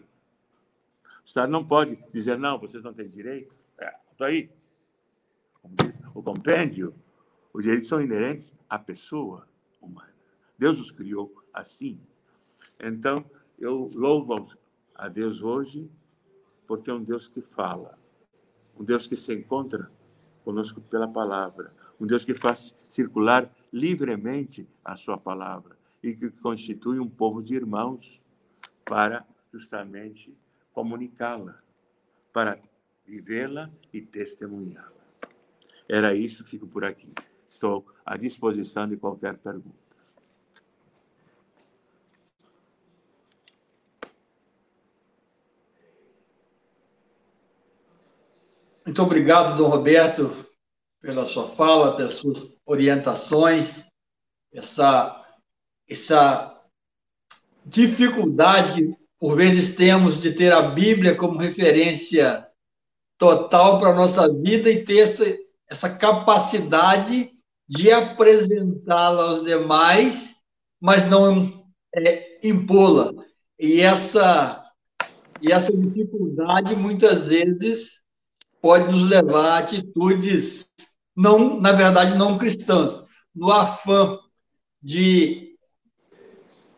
O Estado não pode dizer, não, vocês não têm direito. É, estou aí. O compêndio, os direitos são inerentes à pessoa humana. Deus os criou assim. Então, eu louvo a Deus hoje, porque é um Deus que fala, um Deus que se encontra conosco pela palavra, um Deus que faz circular livremente a sua palavra e que constitui um povo de irmãos para justamente comunicá-la, para vivê-la e testemunhá-la. Era isso, fico por aqui. Estou à disposição de qualquer pergunta. Muito obrigado, Dom Roberto, pela sua fala, pelas suas orientações, essa, essa dificuldade que por vezes temos de ter a Bíblia como referência total para a nossa vida e ter essa, essa capacidade de apresentá-la aos demais, mas não é, impô-la. E essa, e essa dificuldade, muitas vezes, pode nos levar a atitudes, não, na verdade, não cristãs, no afã de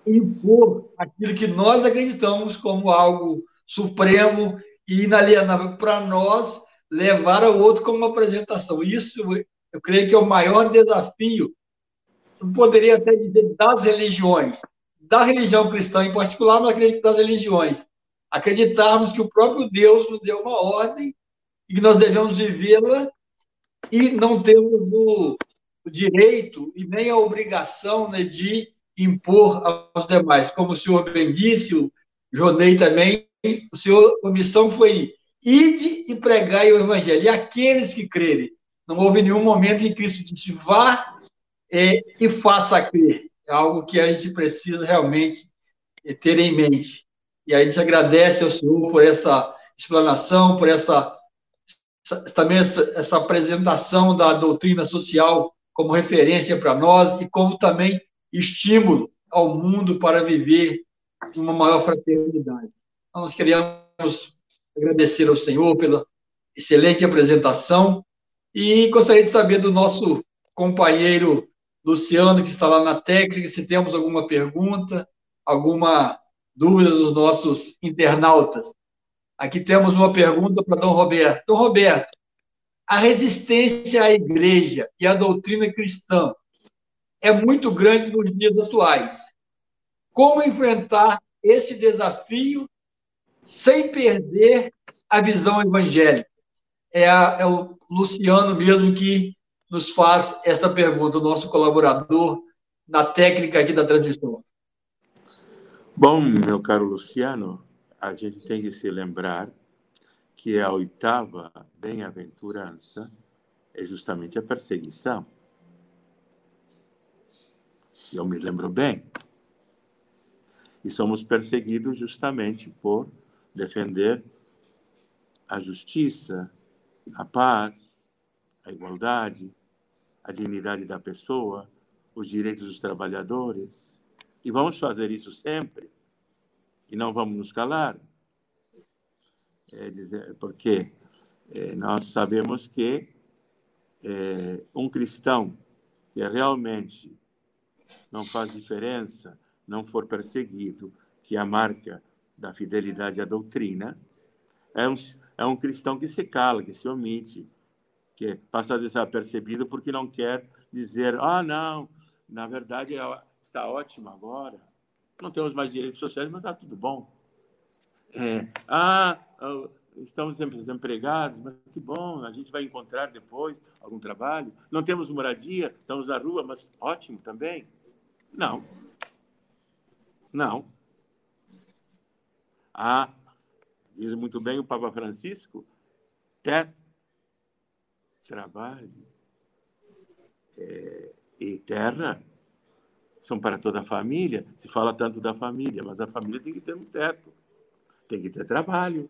impor aquilo que nós acreditamos como algo supremo e inalienável para nós, levar ao outro como uma apresentação. Isso, eu creio que é o maior desafio, eu poderia até dizer, das religiões, da religião cristã em particular, mas acredito das religiões. Acreditarmos que o próprio Deus nos deu uma ordem e que nós devemos vivê-la e não temos o, direito e nem a obrigação né, de impor aos demais. Como o senhor bem disse, o Jonei também, o senhor, a missão foi ide e pregai o evangelho. E aqueles que crerem. Não houve nenhum momento em que Cristo disse vá é, e faça crer. É algo que a gente precisa realmente é, ter em mente. E a gente agradece ao Senhor por essa explanação, por essa, também essa, essa apresentação da doutrina social como referência para nós e como também estímulo ao mundo para viver uma maior fraternidade. Então, nós queríamos agradecer ao Senhor pela excelente apresentação e gostaria de saber do nosso companheiro Luciano, que está lá na técnica, se temos alguma pergunta, alguma dúvida dos nossos internautas. Aqui temos uma pergunta para Dom Roberto. Dom Roberto, a resistência à igreja e à doutrina cristã é muito grande nos dias atuais. Como enfrentar esse desafio sem perder a visão evangélica? É, a, é o Luciano mesmo que nos faz esta pergunta, o nosso colaborador na técnica aqui da transmissão. Bom, meu caro Luciano, a gente tem que se lembrar que a oitava bem-aventurança é justamente a perseguição. Se eu me lembro bem. E somos perseguidos justamente por defender a justiça, a paz, a igualdade, a dignidade da pessoa, os direitos dos trabalhadores. E vamos fazer isso sempre. E não vamos nos calar. É dizer, porque é, nós sabemos que é, um cristão que realmente não faz diferença, não for perseguido, que é a marca da fidelidade à doutrina, é um, é um cristão que se cala, que se omite, que passa desapercebido porque não quer dizer, ah, não, na verdade é, está ótimo agora, não temos mais direitos sociais, mas está tudo bom. É, ah, estamos desempregados, mas que bom, a gente vai encontrar depois algum trabalho. Não temos moradia, estamos na rua, mas ótimo também. Não. Não. Ah, diz muito bem o Papa Francisco, teto trabalho é, e terra são para toda a família. Se fala tanto da família, mas a família tem que ter um teto, tem que ter trabalho,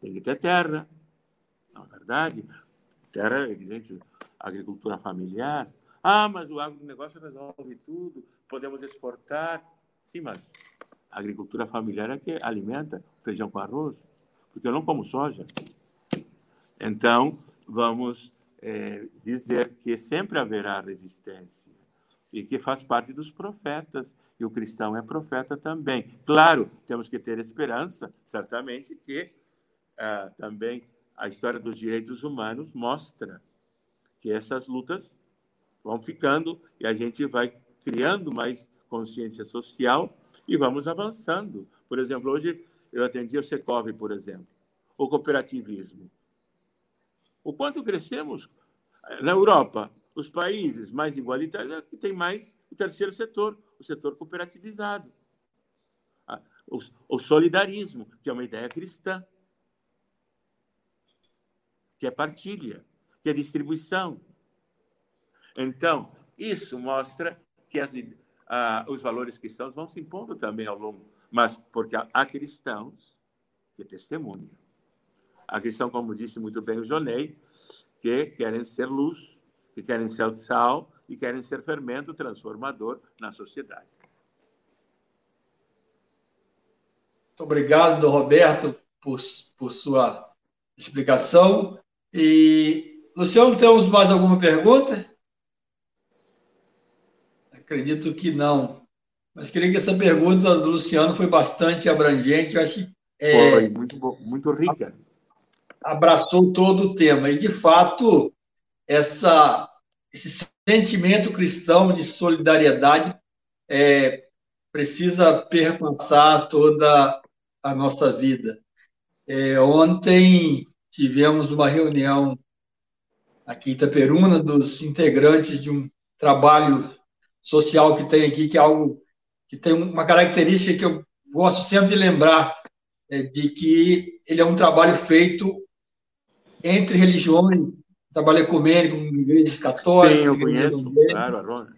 tem que ter terra. Não é verdade? Terra, é evidente, agricultura familiar. Ah, mas o agronegócio resolve tudo, podemos exportar. Sim, mas a agricultura familiar é que alimenta feijão com arroz, porque eu não como soja. Então, vamos é, dizer que sempre haverá resistência e que faz parte dos profetas, e o cristão é profeta também. Claro, temos que ter esperança, certamente, que ah, também a história dos direitos humanos mostra que essas lutas vão ficando e a gente vai criando mais consciência social e vamos avançando. Por exemplo, hoje eu atendi o Secov, por exemplo, o cooperativismo. O quanto crescemos na Europa, os países mais igualitários que tem mais o terceiro setor, o setor cooperativizado. O solidarismo, que é uma ideia cristã. que é partilha, que é distribuição. Então, isso mostra que as, os valores cristãos vão se impondo também ao longo, mas porque há cristãos que testemunham. Há cristãos, como disse muito bem o Jonei, que querem ser luz, que querem ser sal e querem ser fermento transformador na sociedade. Muito obrigado, Roberto, por, por sua explicação. E, Luciano, temos mais alguma pergunta? Acredito que não. Mas queria que essa pergunta do Luciano foi bastante abrangente. Eu acho que é, foi muito, muito rica. Abraçou todo o tema. E, de fato, essa, esse sentimento cristão de solidariedade é, precisa perpassar toda a nossa vida. É, ontem tivemos uma reunião aqui em Itaperuna dos integrantes de um trabalho social que tem aqui, que é algo que tem uma característica que eu gosto sempre de lembrar, é, de que ele é um trabalho feito entre religiões, trabalho ecumênico com igrejas católicas. Sim, eu conheço, claro, Arona.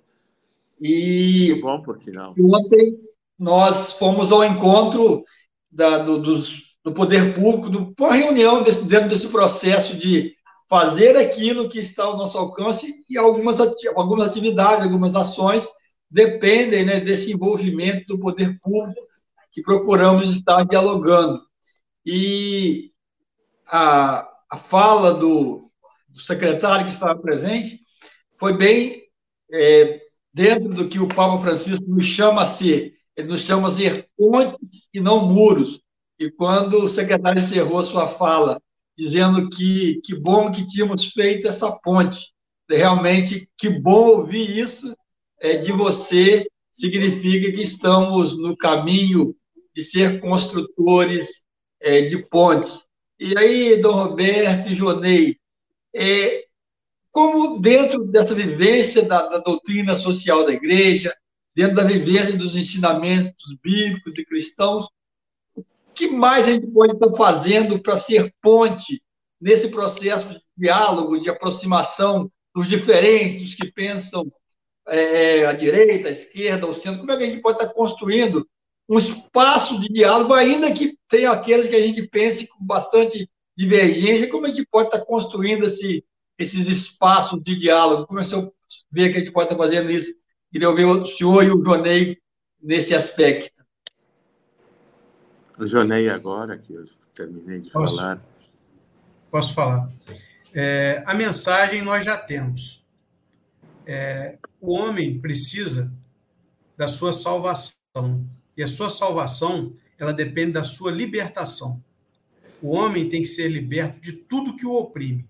E, Muito bom, por sinal. ontem nós fomos ao encontro da, do, dos, do poder público, do, uma reunião desse, dentro desse processo de fazer aquilo que está ao nosso alcance e algumas, algumas atividades, algumas ações dependem né, desse envolvimento do poder público que procuramos estar dialogando. E a, a fala do, do secretário que estava presente foi bem é, dentro do que o Papa Francisco nos chama a ser. Ele nos chama a ser pontes e não muros. E quando o secretário encerrou sua fala, dizendo que que bom que tínhamos feito essa ponte, realmente que bom ouvir isso é, de você, significa que estamos no caminho de ser construtores é, de pontes. E aí, Dom Roberto e Jonei, é, como dentro dessa vivência da, da doutrina social da igreja, dentro da vivência dos ensinamentos bíblicos e cristãos, o que mais a gente pode estar fazendo para ser ponte nesse processo de diálogo, de aproximação dos diferentes, dos que pensam é, à direita, à esquerda, ao centro? Como é que a gente pode estar construindo um espaço de diálogo, ainda que tenha aqueles que a gente pense com bastante divergência, como a gente pode estar construindo esse, esses espaços de diálogo? Como é que eu ver que a gente pode estar fazendo isso? Queria ouvir o senhor e o Jonei nesse aspecto. O Jonei agora, que eu terminei de posso, falar. Posso falar. É, a mensagem nós já temos. É, o homem precisa da sua salvação. E a sua salvação, ela depende da sua libertação. O homem tem que ser liberto de tudo que o oprime.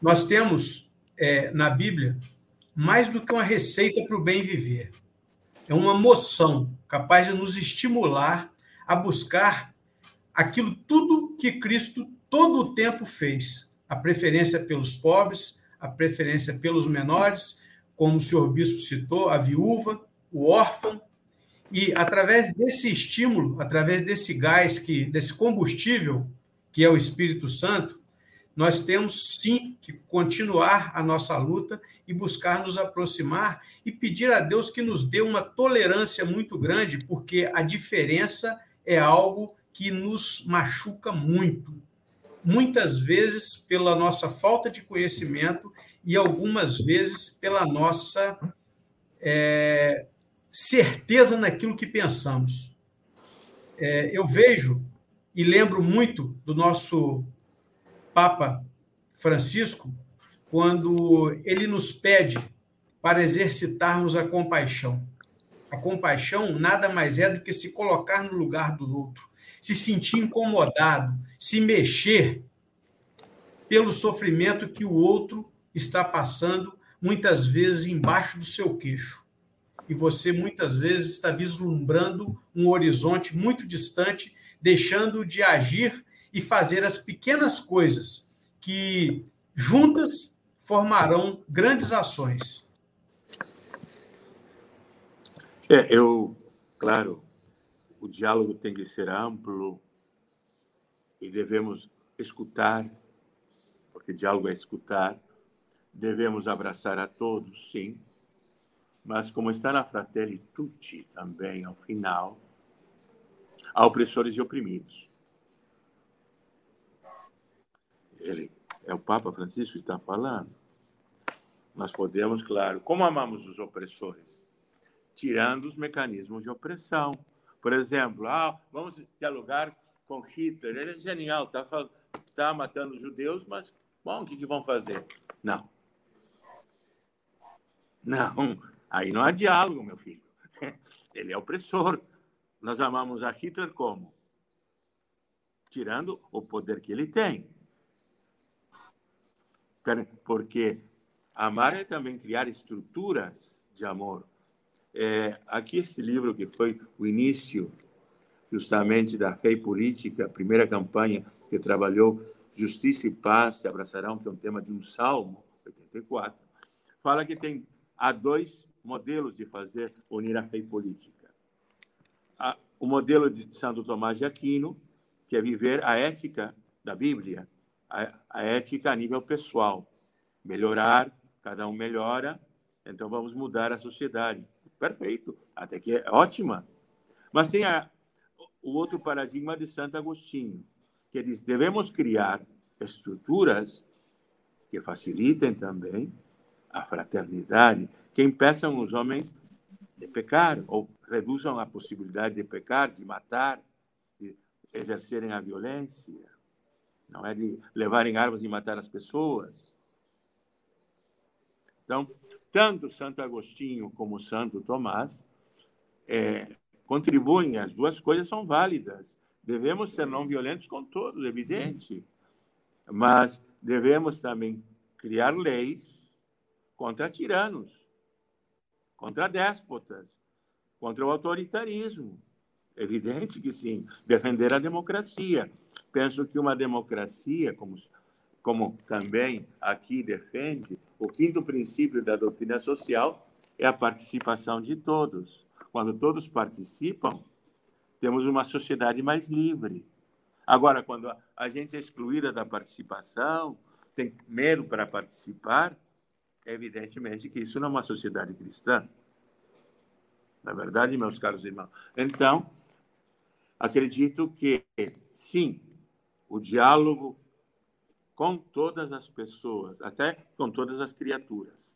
Nós temos é, na Bíblia mais do que uma receita para o bem viver. É uma moção capaz de nos estimular a buscar aquilo tudo que Cristo todo o tempo fez. A preferência pelos pobres, a preferência pelos menores, como o senhor bispo citou, a viúva, o órfão, e através desse estímulo, através desse gás que desse combustível que é o Espírito Santo, nós temos sim que continuar a nossa luta e buscar nos aproximar e pedir a Deus que nos dê uma tolerância muito grande, porque a diferença é algo que nos machuca muito. Muitas vezes pela nossa falta de conhecimento e algumas vezes pela nossa é, certeza naquilo que pensamos. É, eu vejo e lembro muito do nosso Papa Francisco, quando ele nos pede para exercitarmos a compaixão. A compaixão nada mais é do que se colocar no lugar do outro, se sentir incomodado, se mexer pelo sofrimento que o outro está passando, muitas vezes embaixo do seu queixo. E você muitas vezes está vislumbrando um horizonte muito distante, deixando de agir e fazer as pequenas coisas que juntas formarão grandes ações. É, eu, claro, o diálogo tem que ser amplo e devemos escutar porque diálogo é escutar. Devemos abraçar a todos, sim, mas como está na Fratelli Tutti também, ao final, há opressores e oprimidos. Ele é o Papa Francisco que está falando. Nós podemos, claro, como amamos os opressores? Tirando os mecanismos de opressão. Por exemplo, ah, vamos dialogar com Hitler. Ele é genial, está tá matando judeus, mas, bom, o que, que vão fazer? Não. Não, aí não há diálogo, meu filho. Ele é opressor. Nós amamos a Hitler como? Tirando o poder que ele tem. Porque amar é também criar estruturas de amor. É, aqui esse livro que foi o início justamente da fé política, a primeira campanha que trabalhou justiça e paz se abraçarão, que é um tema de um salmo, 84, fala que tem há dois modelos de fazer unir a fé e política. O modelo de Santo Tomás de Aquino, que é viver a ética da Bíblia, a ética a nível pessoal, melhorar, cada um melhora, então vamos mudar a sociedade. Perfeito, até que é ótima. Mas tem a, o outro paradigma de Santo Agostinho, que diz: devemos criar estruturas que facilitem também a fraternidade, que impeçam os homens de pecar ou reduzam a possibilidade de pecar, de matar, de exercerem a violência, não é de levarem armas e matar as pessoas. Então, tanto Santo Agostinho como Santo Tomás é, contribuem, as duas coisas são válidas. Devemos ser não violentos com todos, evidente, mas devemos também criar leis contra tiranos, contra déspotas, contra o autoritarismo. Evidente que sim, defender a democracia. Penso que uma democracia, como como também aqui defende, o quinto princípio da doutrina social é a participação de todos. Quando todos participam, temos uma sociedade mais livre. Agora, quando a gente é excluída da participação, tem medo para participar, evidentemente que isso não é uma sociedade cristã. Na é verdade, meus caros irmãos. Então, acredito que, sim, o diálogo com todas as pessoas, até com todas as criaturas.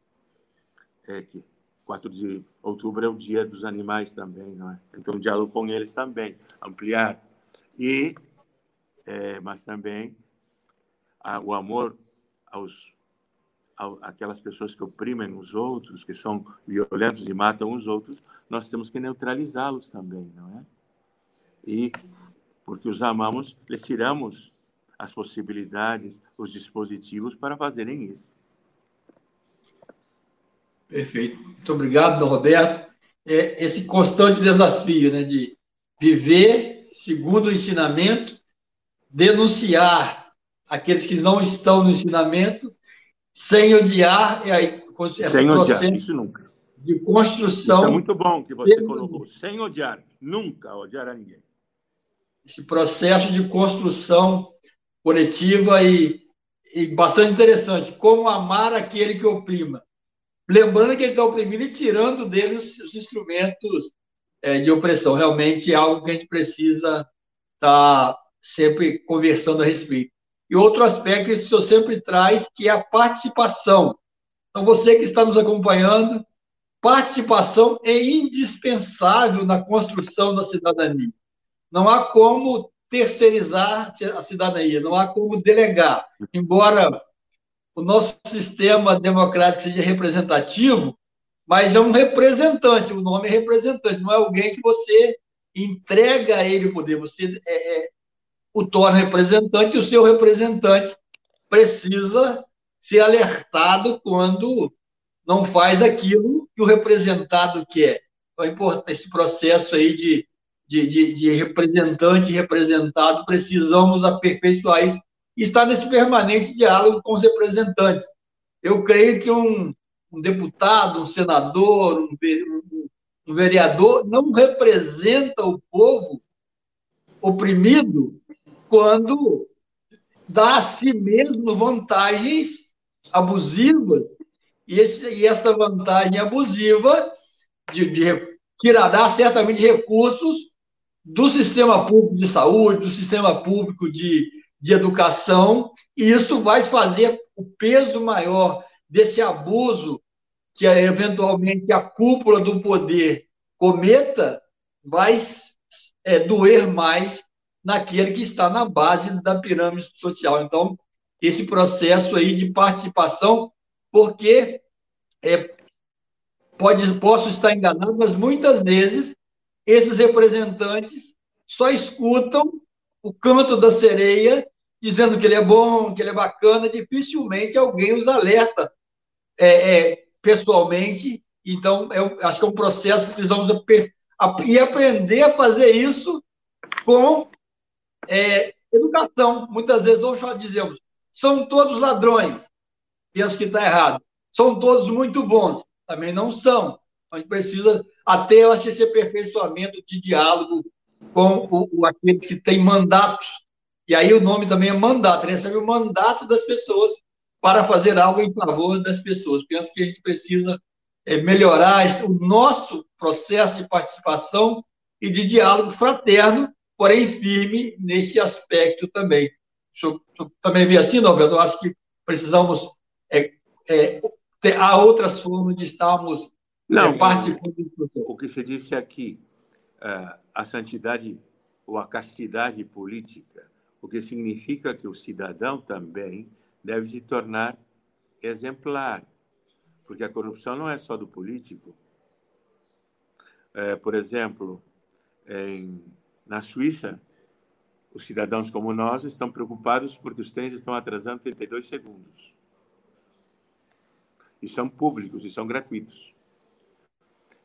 É que 4 de outubro é o dia dos animais também, não é? Então, diálogo com eles também, ampliar. E, é, mas também a, o amor aos aquelas pessoas que oprimem os outros, que são violentos e matam os outros, nós temos que neutralizá-los também, não é? E porque os amamos, lhes tiramos as possibilidades, os dispositivos para fazerem isso. Perfeito. Muito obrigado, Roberto. É esse constante desafio né, de viver segundo o ensinamento, denunciar aqueles que não estão no ensinamento, sem odiar, e aí, sem odiar, isso nunca. De construção. Isso é muito bom que você colocou, sem odiar, nunca odiar a ninguém. Esse processo de construção coletiva e, e bastante interessante. Como amar aquele que oprima. Lembrando que ele está oprimindo e tirando dele os, os instrumentos é, de opressão. Realmente é algo que a gente precisa estar tá sempre conversando a respeito. E outro aspecto que o senhor sempre traz, que é a participação. Então, você que está nos acompanhando, participação é indispensável na construção da cidadania. Não há como terceirizar a cidadania, não há como delegar. Embora o nosso sistema democrático seja representativo, mas é um representante, o nome é representante, não é alguém que você entrega a ele o poder, você é, é, o torna representante e o seu representante precisa ser alertado quando não faz aquilo que o representado quer. Então, é esse processo aí de de, de, de representante e representado, precisamos aperfeiçoar isso e estar nesse permanente diálogo com os representantes. Eu creio que um, um deputado, um senador, um, um vereador não representa o povo oprimido quando dá a si mesmo vantagens abusivas, e, esse, e essa vantagem abusiva de, de, certamente recursos do sistema público de saúde, do sistema público de, de educação, e isso vai fazer o peso maior desse abuso que eventualmente a cúpula do poder cometa, vai é, doer mais naquele que está na base da pirâmide social. Então, esse processo aí de participação, porque é, pode, posso estar enganado, mas muitas vezes esses representantes só escutam o canto da sereia, dizendo que ele é bom, que ele é bacana, dificilmente alguém os alerta é, é, pessoalmente. Então, eu acho que é um processo que precisamos e aprender a fazer isso com é, educação. Muitas vezes, nós já dizemos, são todos ladrões. Penso que está errado. São todos muito bons. Também não são. A gente precisa, até eu acho esse aperfeiçoamento de diálogo com o, o, aqueles que têm mandatos. E aí o nome também é mandato, né? o mandato das pessoas para fazer algo em favor das pessoas. Penso que a gente precisa é, melhorar o nosso processo de participação e de diálogo fraterno, porém firme nesse aspecto também. O senhor também vê assim, Norberto? Eu acho que precisamos. É, é, ter, há outras formas de estarmos é, Não, participando do processo. O que se disse aqui, é, a santidade ou a castidade política, o que significa que o cidadão também deve se tornar exemplar, porque a corrupção não é só do político. É, por exemplo, em, na Suíça, os cidadãos como nós estão preocupados porque os trens estão atrasando 32 segundos. E são públicos e são gratuitos.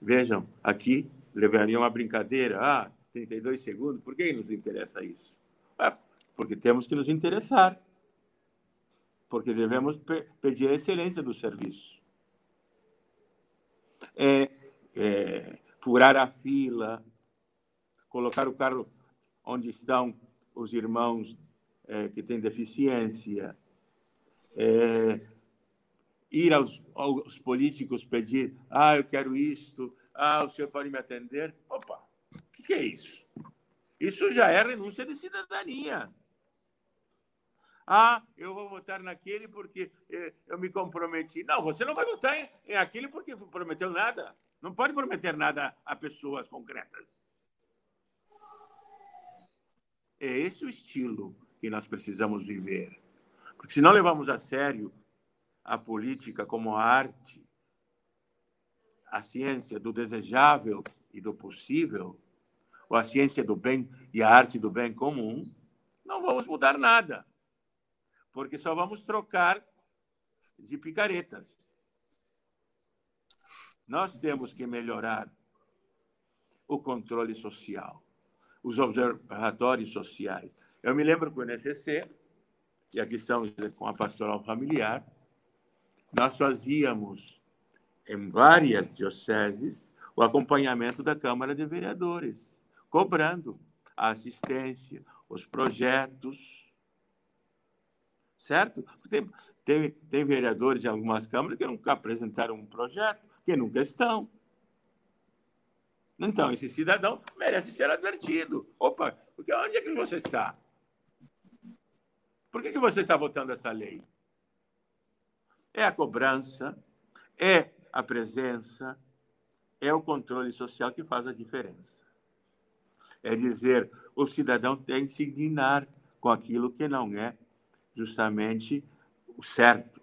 Vejam, aqui levariam uma brincadeira. Ah, 32 segundos, por que nos interessa isso? É, porque temos que nos interessar porque devemos pedir a excelência do serviço. É, é, furar a fila, colocar o carro onde estão os irmãos é, que têm deficiência, é, ir aos, aos, políticos pedir, ah, eu quero isto, ah, o senhor pode me atender? Opa, o que, que é isso? Isso já é renúncia de cidadania. Ah, eu vou votar naquele porque eh, eu me comprometi. Não, você não vai votar em, em aquele porque prometeu nada. Não pode prometer nada a pessoas concretas. É esse o estilo que nós precisamos viver. Porque se não levamos a sério a política como a arte, a ciência do desejável e do possível, ou a ciência do bem e a arte do bem comum, não vamos mudar nada porque só vamos trocar de picaretas. Nós temos que melhorar o controle social, os observatórios sociais. Eu me lembro que o NCC, e aqui estamos com a pastoral familiar, nós fazíamos em várias dioceses o acompanhamento da Câmara de Vereadores, cobrando a assistência, os projetos, certo? Tem, tem, tem vereadores em algumas câmaras que nunca apresentaram um projeto, que nunca estão. Então, esse cidadão merece ser advertido. Opa, porque onde é que você está? Por que, que você está votando essa lei? É a cobrança, é a presença, é o controle social que faz a diferença. É dizer, o cidadão tem que se dignar com aquilo que não é justamente o certo.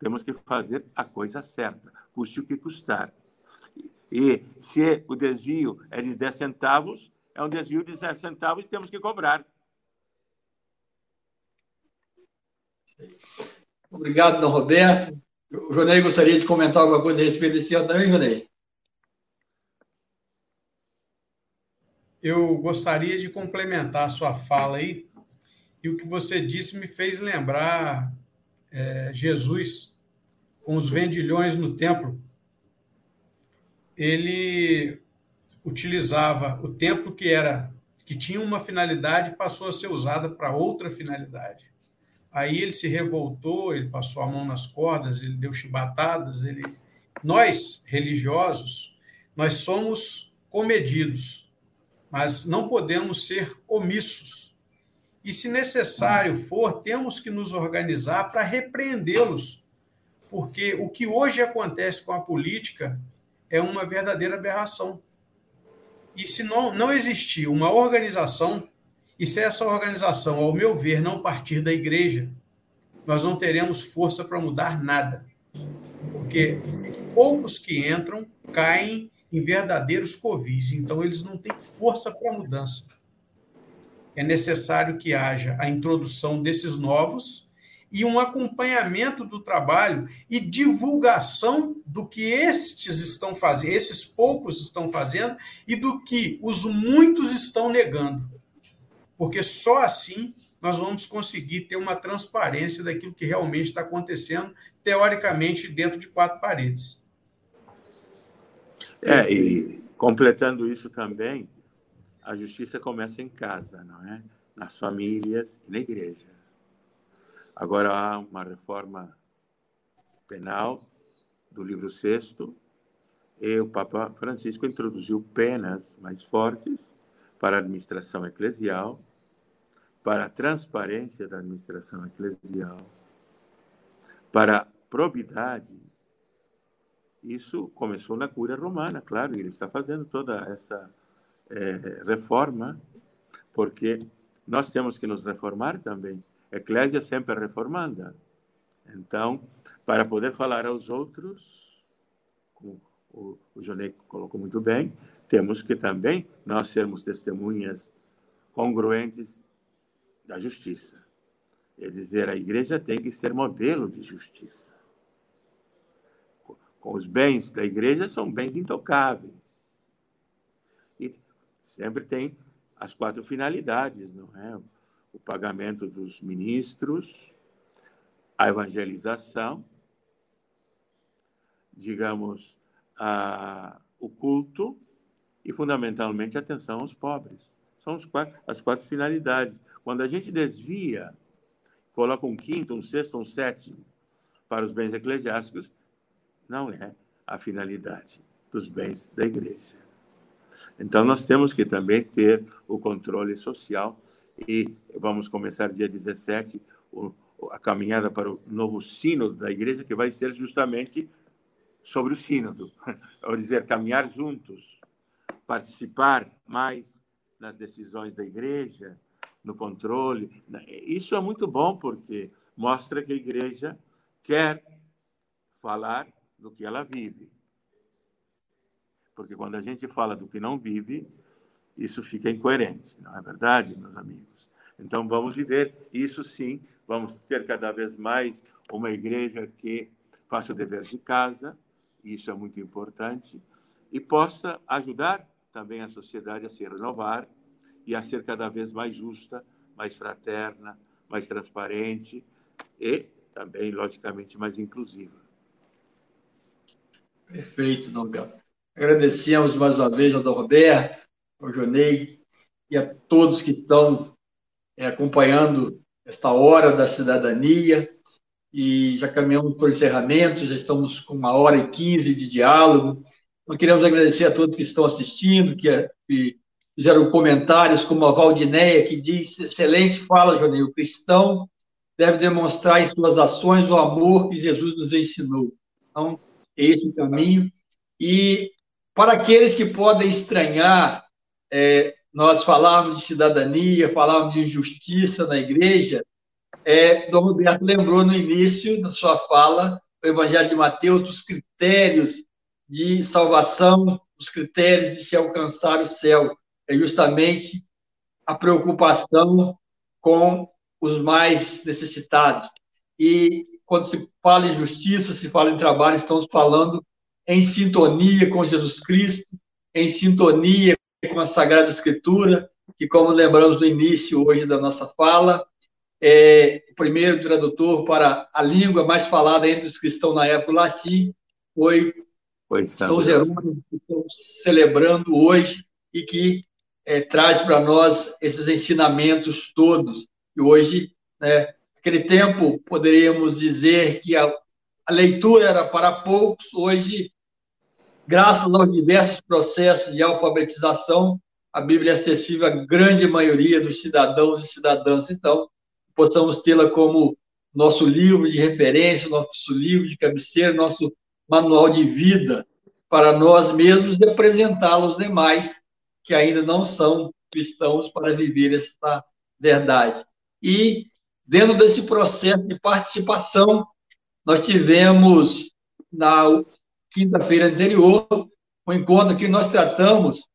Temos que fazer a coisa certa, custe o que custar. E se o desvio é de 10 centavos, é um desvio de 10 centavos e temos que cobrar. Obrigado, Dom Roberto. O Jonei gostaria de comentar alguma coisa a respeito desse ano também, Jonei? Eu gostaria de complementar a sua fala aí e o que você disse me fez lembrar é, Jesus com os vendilhões no templo. Ele utilizava o templo que era que tinha uma finalidade passou a ser usada para outra finalidade. Aí ele se revoltou, ele passou a mão nas cordas, ele deu chibatadas, ele nós religiosos, nós somos comedidos, mas não podemos ser omissos. E se necessário for, temos que nos organizar para repreendê-los, porque o que hoje acontece com a política é uma verdadeira aberração. E se não, não existir uma organização, e se essa organização, ao meu ver, não partir da igreja, nós não teremos força para mudar nada. Porque poucos que entram caem em verdadeiros covis, então eles não têm força para mudança. É necessário que haja a introdução desses novos e um acompanhamento do trabalho e divulgação do que estes estão fazendo, esses poucos estão fazendo e do que os muitos estão negando. Porque só assim nós vamos conseguir ter uma transparência daquilo que realmente está acontecendo, teoricamente, dentro de quatro paredes. É, e completando isso também, a justiça começa em casa, não é? Nas famílias e na igreja. Agora há uma reforma penal do livro sexto e o Papa Francisco introduziu penas mais fortes para a administração eclesial, para a transparência da administração eclesial, para a probidade. Isso começou na cura romana, claro, e ele está fazendo toda essa é, reforma, porque nós temos que nos reformar também eclésia sempre reformanda. Então, para poder falar aos outros, como o, o Jonei colocou muito bem, temos que também nós sermos testemunhas congruentes da justiça. É dizer, a igreja tem que ser modelo de justiça. Com os bens da igreja são bens intocáveis. E sempre tem as quatro finalidades, não é? O pagamento dos ministros, a evangelização, digamos, a, o culto e, fundamentalmente, atenção aos pobres. São quatro, as quatro finalidades. Quando a gente desvia, coloca um quinto, um sexto, um sétimo para os bens eclesiásticos, não é a finalidade dos bens da igreja. Então, nós temos que também ter o controle social e vamos começar dia 17 a caminhada para o novo sínodo da igreja, que vai ser justamente sobre o sínodo, ou dizer, caminhar juntos, participar mais nas decisões da igreja, no controle. Isso é muito bom porque mostra que a igreja quer falar do que ela vive. Porque quando a gente fala do que não vive, isso fica incoerente, não é verdade, meus amigos? Então vamos viver isso sim, vamos ter cada vez mais uma igreja que faça o dever de casa, isso é muito importante, e possa ajudar também a sociedade a se renovar e a ser cada vez mais justa, mais fraterna, mais transparente e também, logicamente, mais inclusiva. Perfeito, Dom Gato. Agradecemos mais uma vez ao Dom Roberto, ao Jonei e a todos que estão é, acompanhando esta hora da cidadania e já caminhamos para o encerramento, já estamos com uma hora e quinze de diálogo. Nós queremos agradecer a todos que estão assistindo, que, que fizeram comentários, como a Valdineia, que diz: excelente fala, Jonei, o cristão deve demonstrar em suas ações o amor que Jesus nos ensinou. Então, é esse o caminho. E para aqueles que podem estranhar é, nós falávamos de cidadania, falávamos de justiça na igreja, é, Dom Roberto lembrou no início da sua fala, o Evangelho de Mateus, dos critérios de salvação, os critérios de se alcançar o céu. É justamente a preocupação com os mais necessitados. E quando se fala em justiça, se fala em trabalho, estamos falando em sintonia com Jesus Cristo, em sintonia com a Sagrada Escritura, que, como lembramos no início hoje da nossa fala, é o primeiro tradutor para a língua mais falada entre os cristãos na época, o latim, foi São Jerônimo, que estamos celebrando hoje, e que é, traz para nós esses ensinamentos todos. E hoje, né, naquele tempo, poderíamos dizer que a, a leitura era para poucos, hoje, graças aos diversos processos de alfabetização, a Bíblia é acessível à grande maioria dos cidadãos e cidadãs. Então, possamos tê-la como nosso livro de referência, nosso livro de cabeceira, nosso manual de vida para nós mesmos e apresentá-lo aos demais que ainda não são cristãos para viver esta verdade. E dentro desse processo de participação, nós tivemos na quinta-feira anterior um encontro que nós tratamos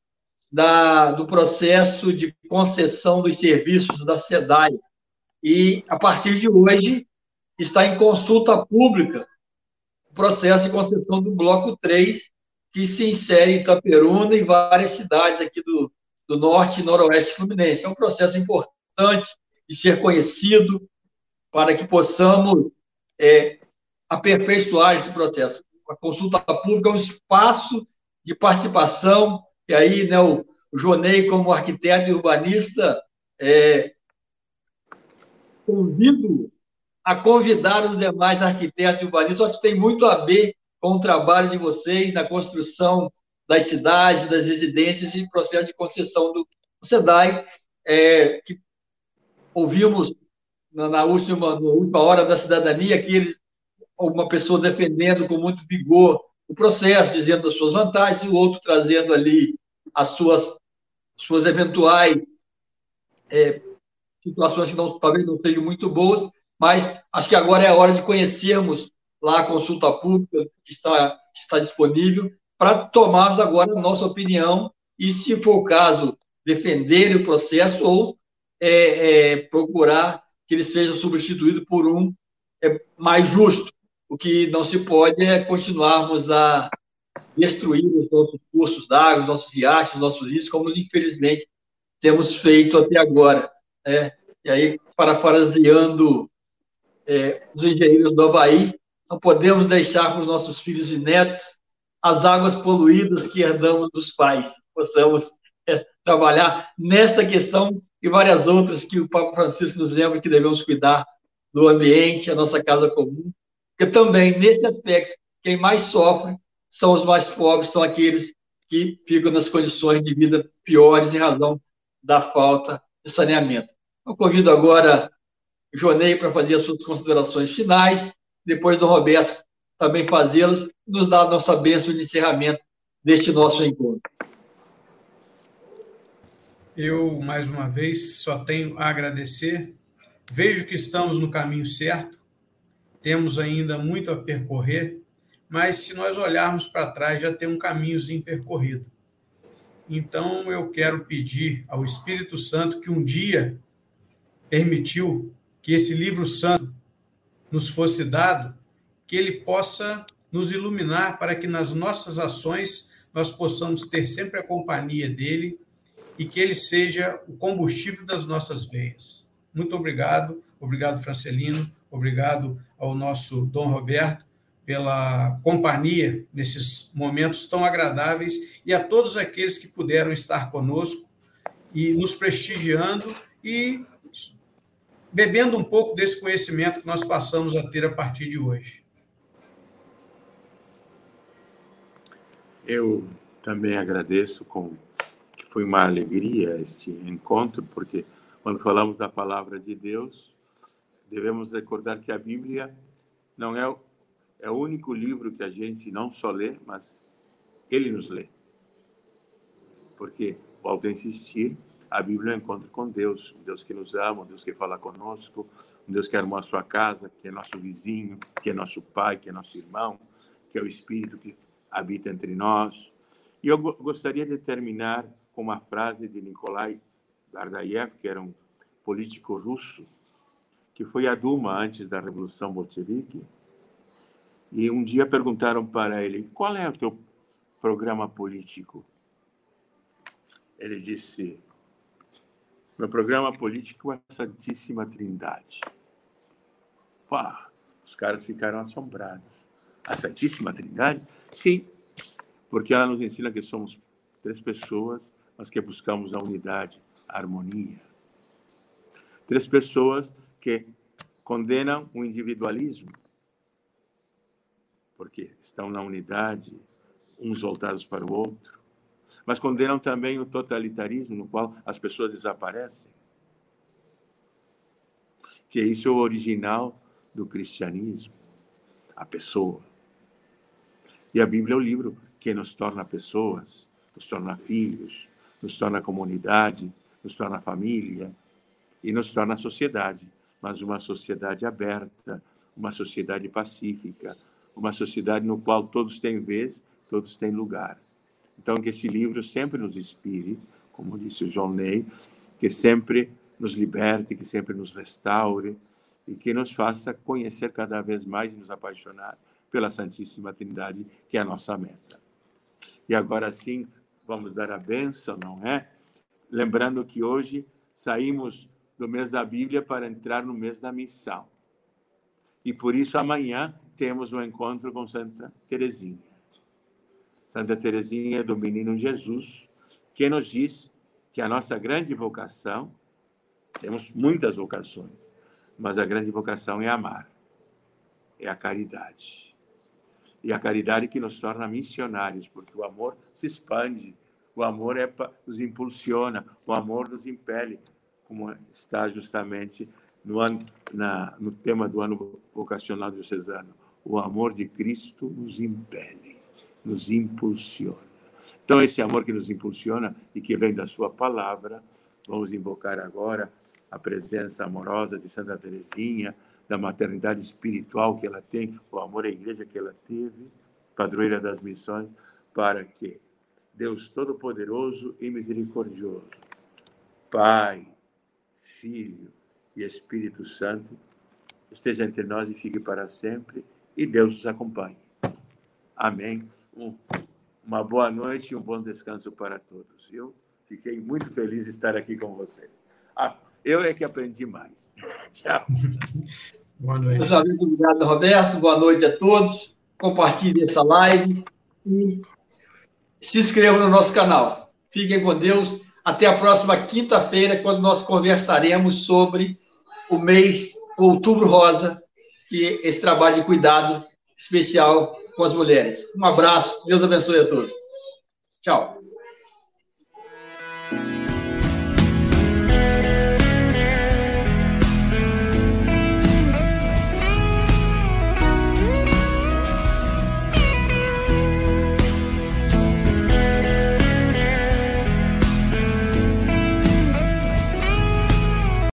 da, do processo de concessão dos serviços da SEDAI. E, a partir de hoje, está em consulta pública o processo de concessão do Bloco 3, que se insere em Itaperuna e várias cidades aqui do, do norte e noroeste fluminense. É um processo importante de ser conhecido para que possamos é, aperfeiçoar esse processo. A consulta pública é um espaço de participação, e aí né, o, Jonei, como arquiteto e urbanista, é, convido a convidar os demais arquitetos e urbanistas. Acho que tem muito a ver com o trabalho de vocês na construção das cidades, das residências e processo de concessão do SEDAI, é, que ouvimos na, na, última, na última hora da cidadania que eles, uma pessoa defendendo com muito vigor o processo, dizendo as suas vantagens, e o outro trazendo ali as suas, suas eventuais é, situações que não, talvez não sejam muito boas, mas acho que agora é a hora de conhecermos lá a consulta pública que está, que está disponível, para tomarmos agora a nossa opinião e, se for o caso, defender o processo ou é, é, procurar que ele seja substituído por um é, mais justo. O que não se pode é continuarmos a destruir os nossos cursos d'água, os nossos riachos, os nossos rios, como infelizmente temos feito até agora. Né? E aí, parafraseando é, os engenheiros do Havaí, não podemos deixar para os nossos filhos e netos as águas poluídas que herdamos dos pais. Possamos é, trabalhar nesta questão e várias outras que o Papa Francisco nos lembra que devemos cuidar do ambiente, a nossa casa comum, porque também, nesse aspecto, quem mais sofre são os mais pobres, são aqueles que ficam nas condições de vida piores em razão da falta de saneamento. Eu convido agora o Jonei para fazer as suas considerações finais, depois do Roberto também fazê-las, nos dar a nossa bênção de encerramento deste nosso encontro. Eu, mais uma vez, só tenho a agradecer. Vejo que estamos no caminho certo, temos ainda muito a percorrer, mas se nós olharmos para trás, já tem um caminhozinho percorrido. Então, eu quero pedir ao Espírito Santo que um dia permitiu que esse livro santo nos fosse dado, que ele possa nos iluminar para que nas nossas ações nós possamos ter sempre a companhia dele e que ele seja o combustível das nossas veias. Muito obrigado, obrigado Francelino, obrigado ao nosso Dom Roberto pela companhia nesses momentos tão agradáveis e a todos aqueles que puderam estar conosco e nos prestigiando e bebendo um pouco desse conhecimento que nós passamos a ter a partir de hoje. Eu também agradeço com foi uma alegria este encontro, porque quando falamos da palavra de Deus, devemos recordar que a Bíblia não é, é o único livro que a gente não só lê, mas ele nos lê. Porque, volto a insistir, a Bíblia é um encontro com Deus, um Deus que nos ama, um Deus que fala conosco, um Deus que armou a sua casa, que é nosso vizinho, que é nosso pai, que é nosso irmão, que é o Espírito que habita entre nós. E eu gostaria de terminar com uma frase de Nikolai Gardaev, que era um político russo, que foi à Duma antes da Revolução Bolchevique. E um dia perguntaram para ele: qual é o teu programa político? Ele disse: meu programa político é a Santíssima Trindade. Pá, os caras ficaram assombrados. A Santíssima Trindade? Sim, porque ela nos ensina que somos três pessoas, mas que buscamos a unidade, a harmonia. Três pessoas que condenam o individualismo, porque estão na unidade, uns voltados para o outro, mas condenam também o totalitarismo, no qual as pessoas desaparecem. Que isso é o original do cristianismo, a pessoa. E a Bíblia é o livro que nos torna pessoas, nos torna filhos, nos torna comunidade, nos torna família e nos torna sociedade, mas uma sociedade aberta, uma sociedade pacífica, uma sociedade no qual todos têm vez, todos têm lugar. Então, que esse livro sempre nos inspire, como disse o João Ney, que sempre nos liberte, que sempre nos restaure e que nos faça conhecer cada vez mais e nos apaixonar pela Santíssima Trindade, que é a nossa meta. E agora sim, vamos dar a bênção, não é? Lembrando que hoje saímos do mês da Bíblia para entrar no mês da missão. E por isso amanhã temos um encontro com Santa Teresinha. Santa Teresinha do Menino Jesus, que nos diz que a nossa grande vocação, temos muitas vocações, mas a grande vocação é amar, é a caridade. E a caridade que nos torna missionários, porque o amor se expande, o amor é nos impulsiona, o amor nos impele, como está justamente no, ano, na, no tema do ano vocacional diocesano. O amor de Cristo nos impele, nos impulsiona. Então, esse amor que nos impulsiona e que vem da Sua palavra, vamos invocar agora a presença amorosa de Santa Teresinha, da maternidade espiritual que ela tem, o amor à igreja que ela teve, padroeira das missões, para que Deus Todo-Poderoso e Misericordioso, Pai, Filho e Espírito Santo, esteja entre nós e fique para sempre, e Deus nos acompanhe. Amém. Um, uma boa noite e um bom descanso para todos. Eu fiquei muito feliz de estar aqui com vocês. Ah, eu é que aprendi mais. Tchau. Boa noite. Mais uma vez, obrigado, Roberto. Boa noite a todos. Compartilhe essa live e se inscrevam no nosso canal. Fiquem com Deus. Até a próxima quinta-feira, quando nós conversaremos sobre o mês Outubro Rosa, que é esse trabalho de cuidado especial com as mulheres. Um abraço. Deus abençoe a todos. Tchau.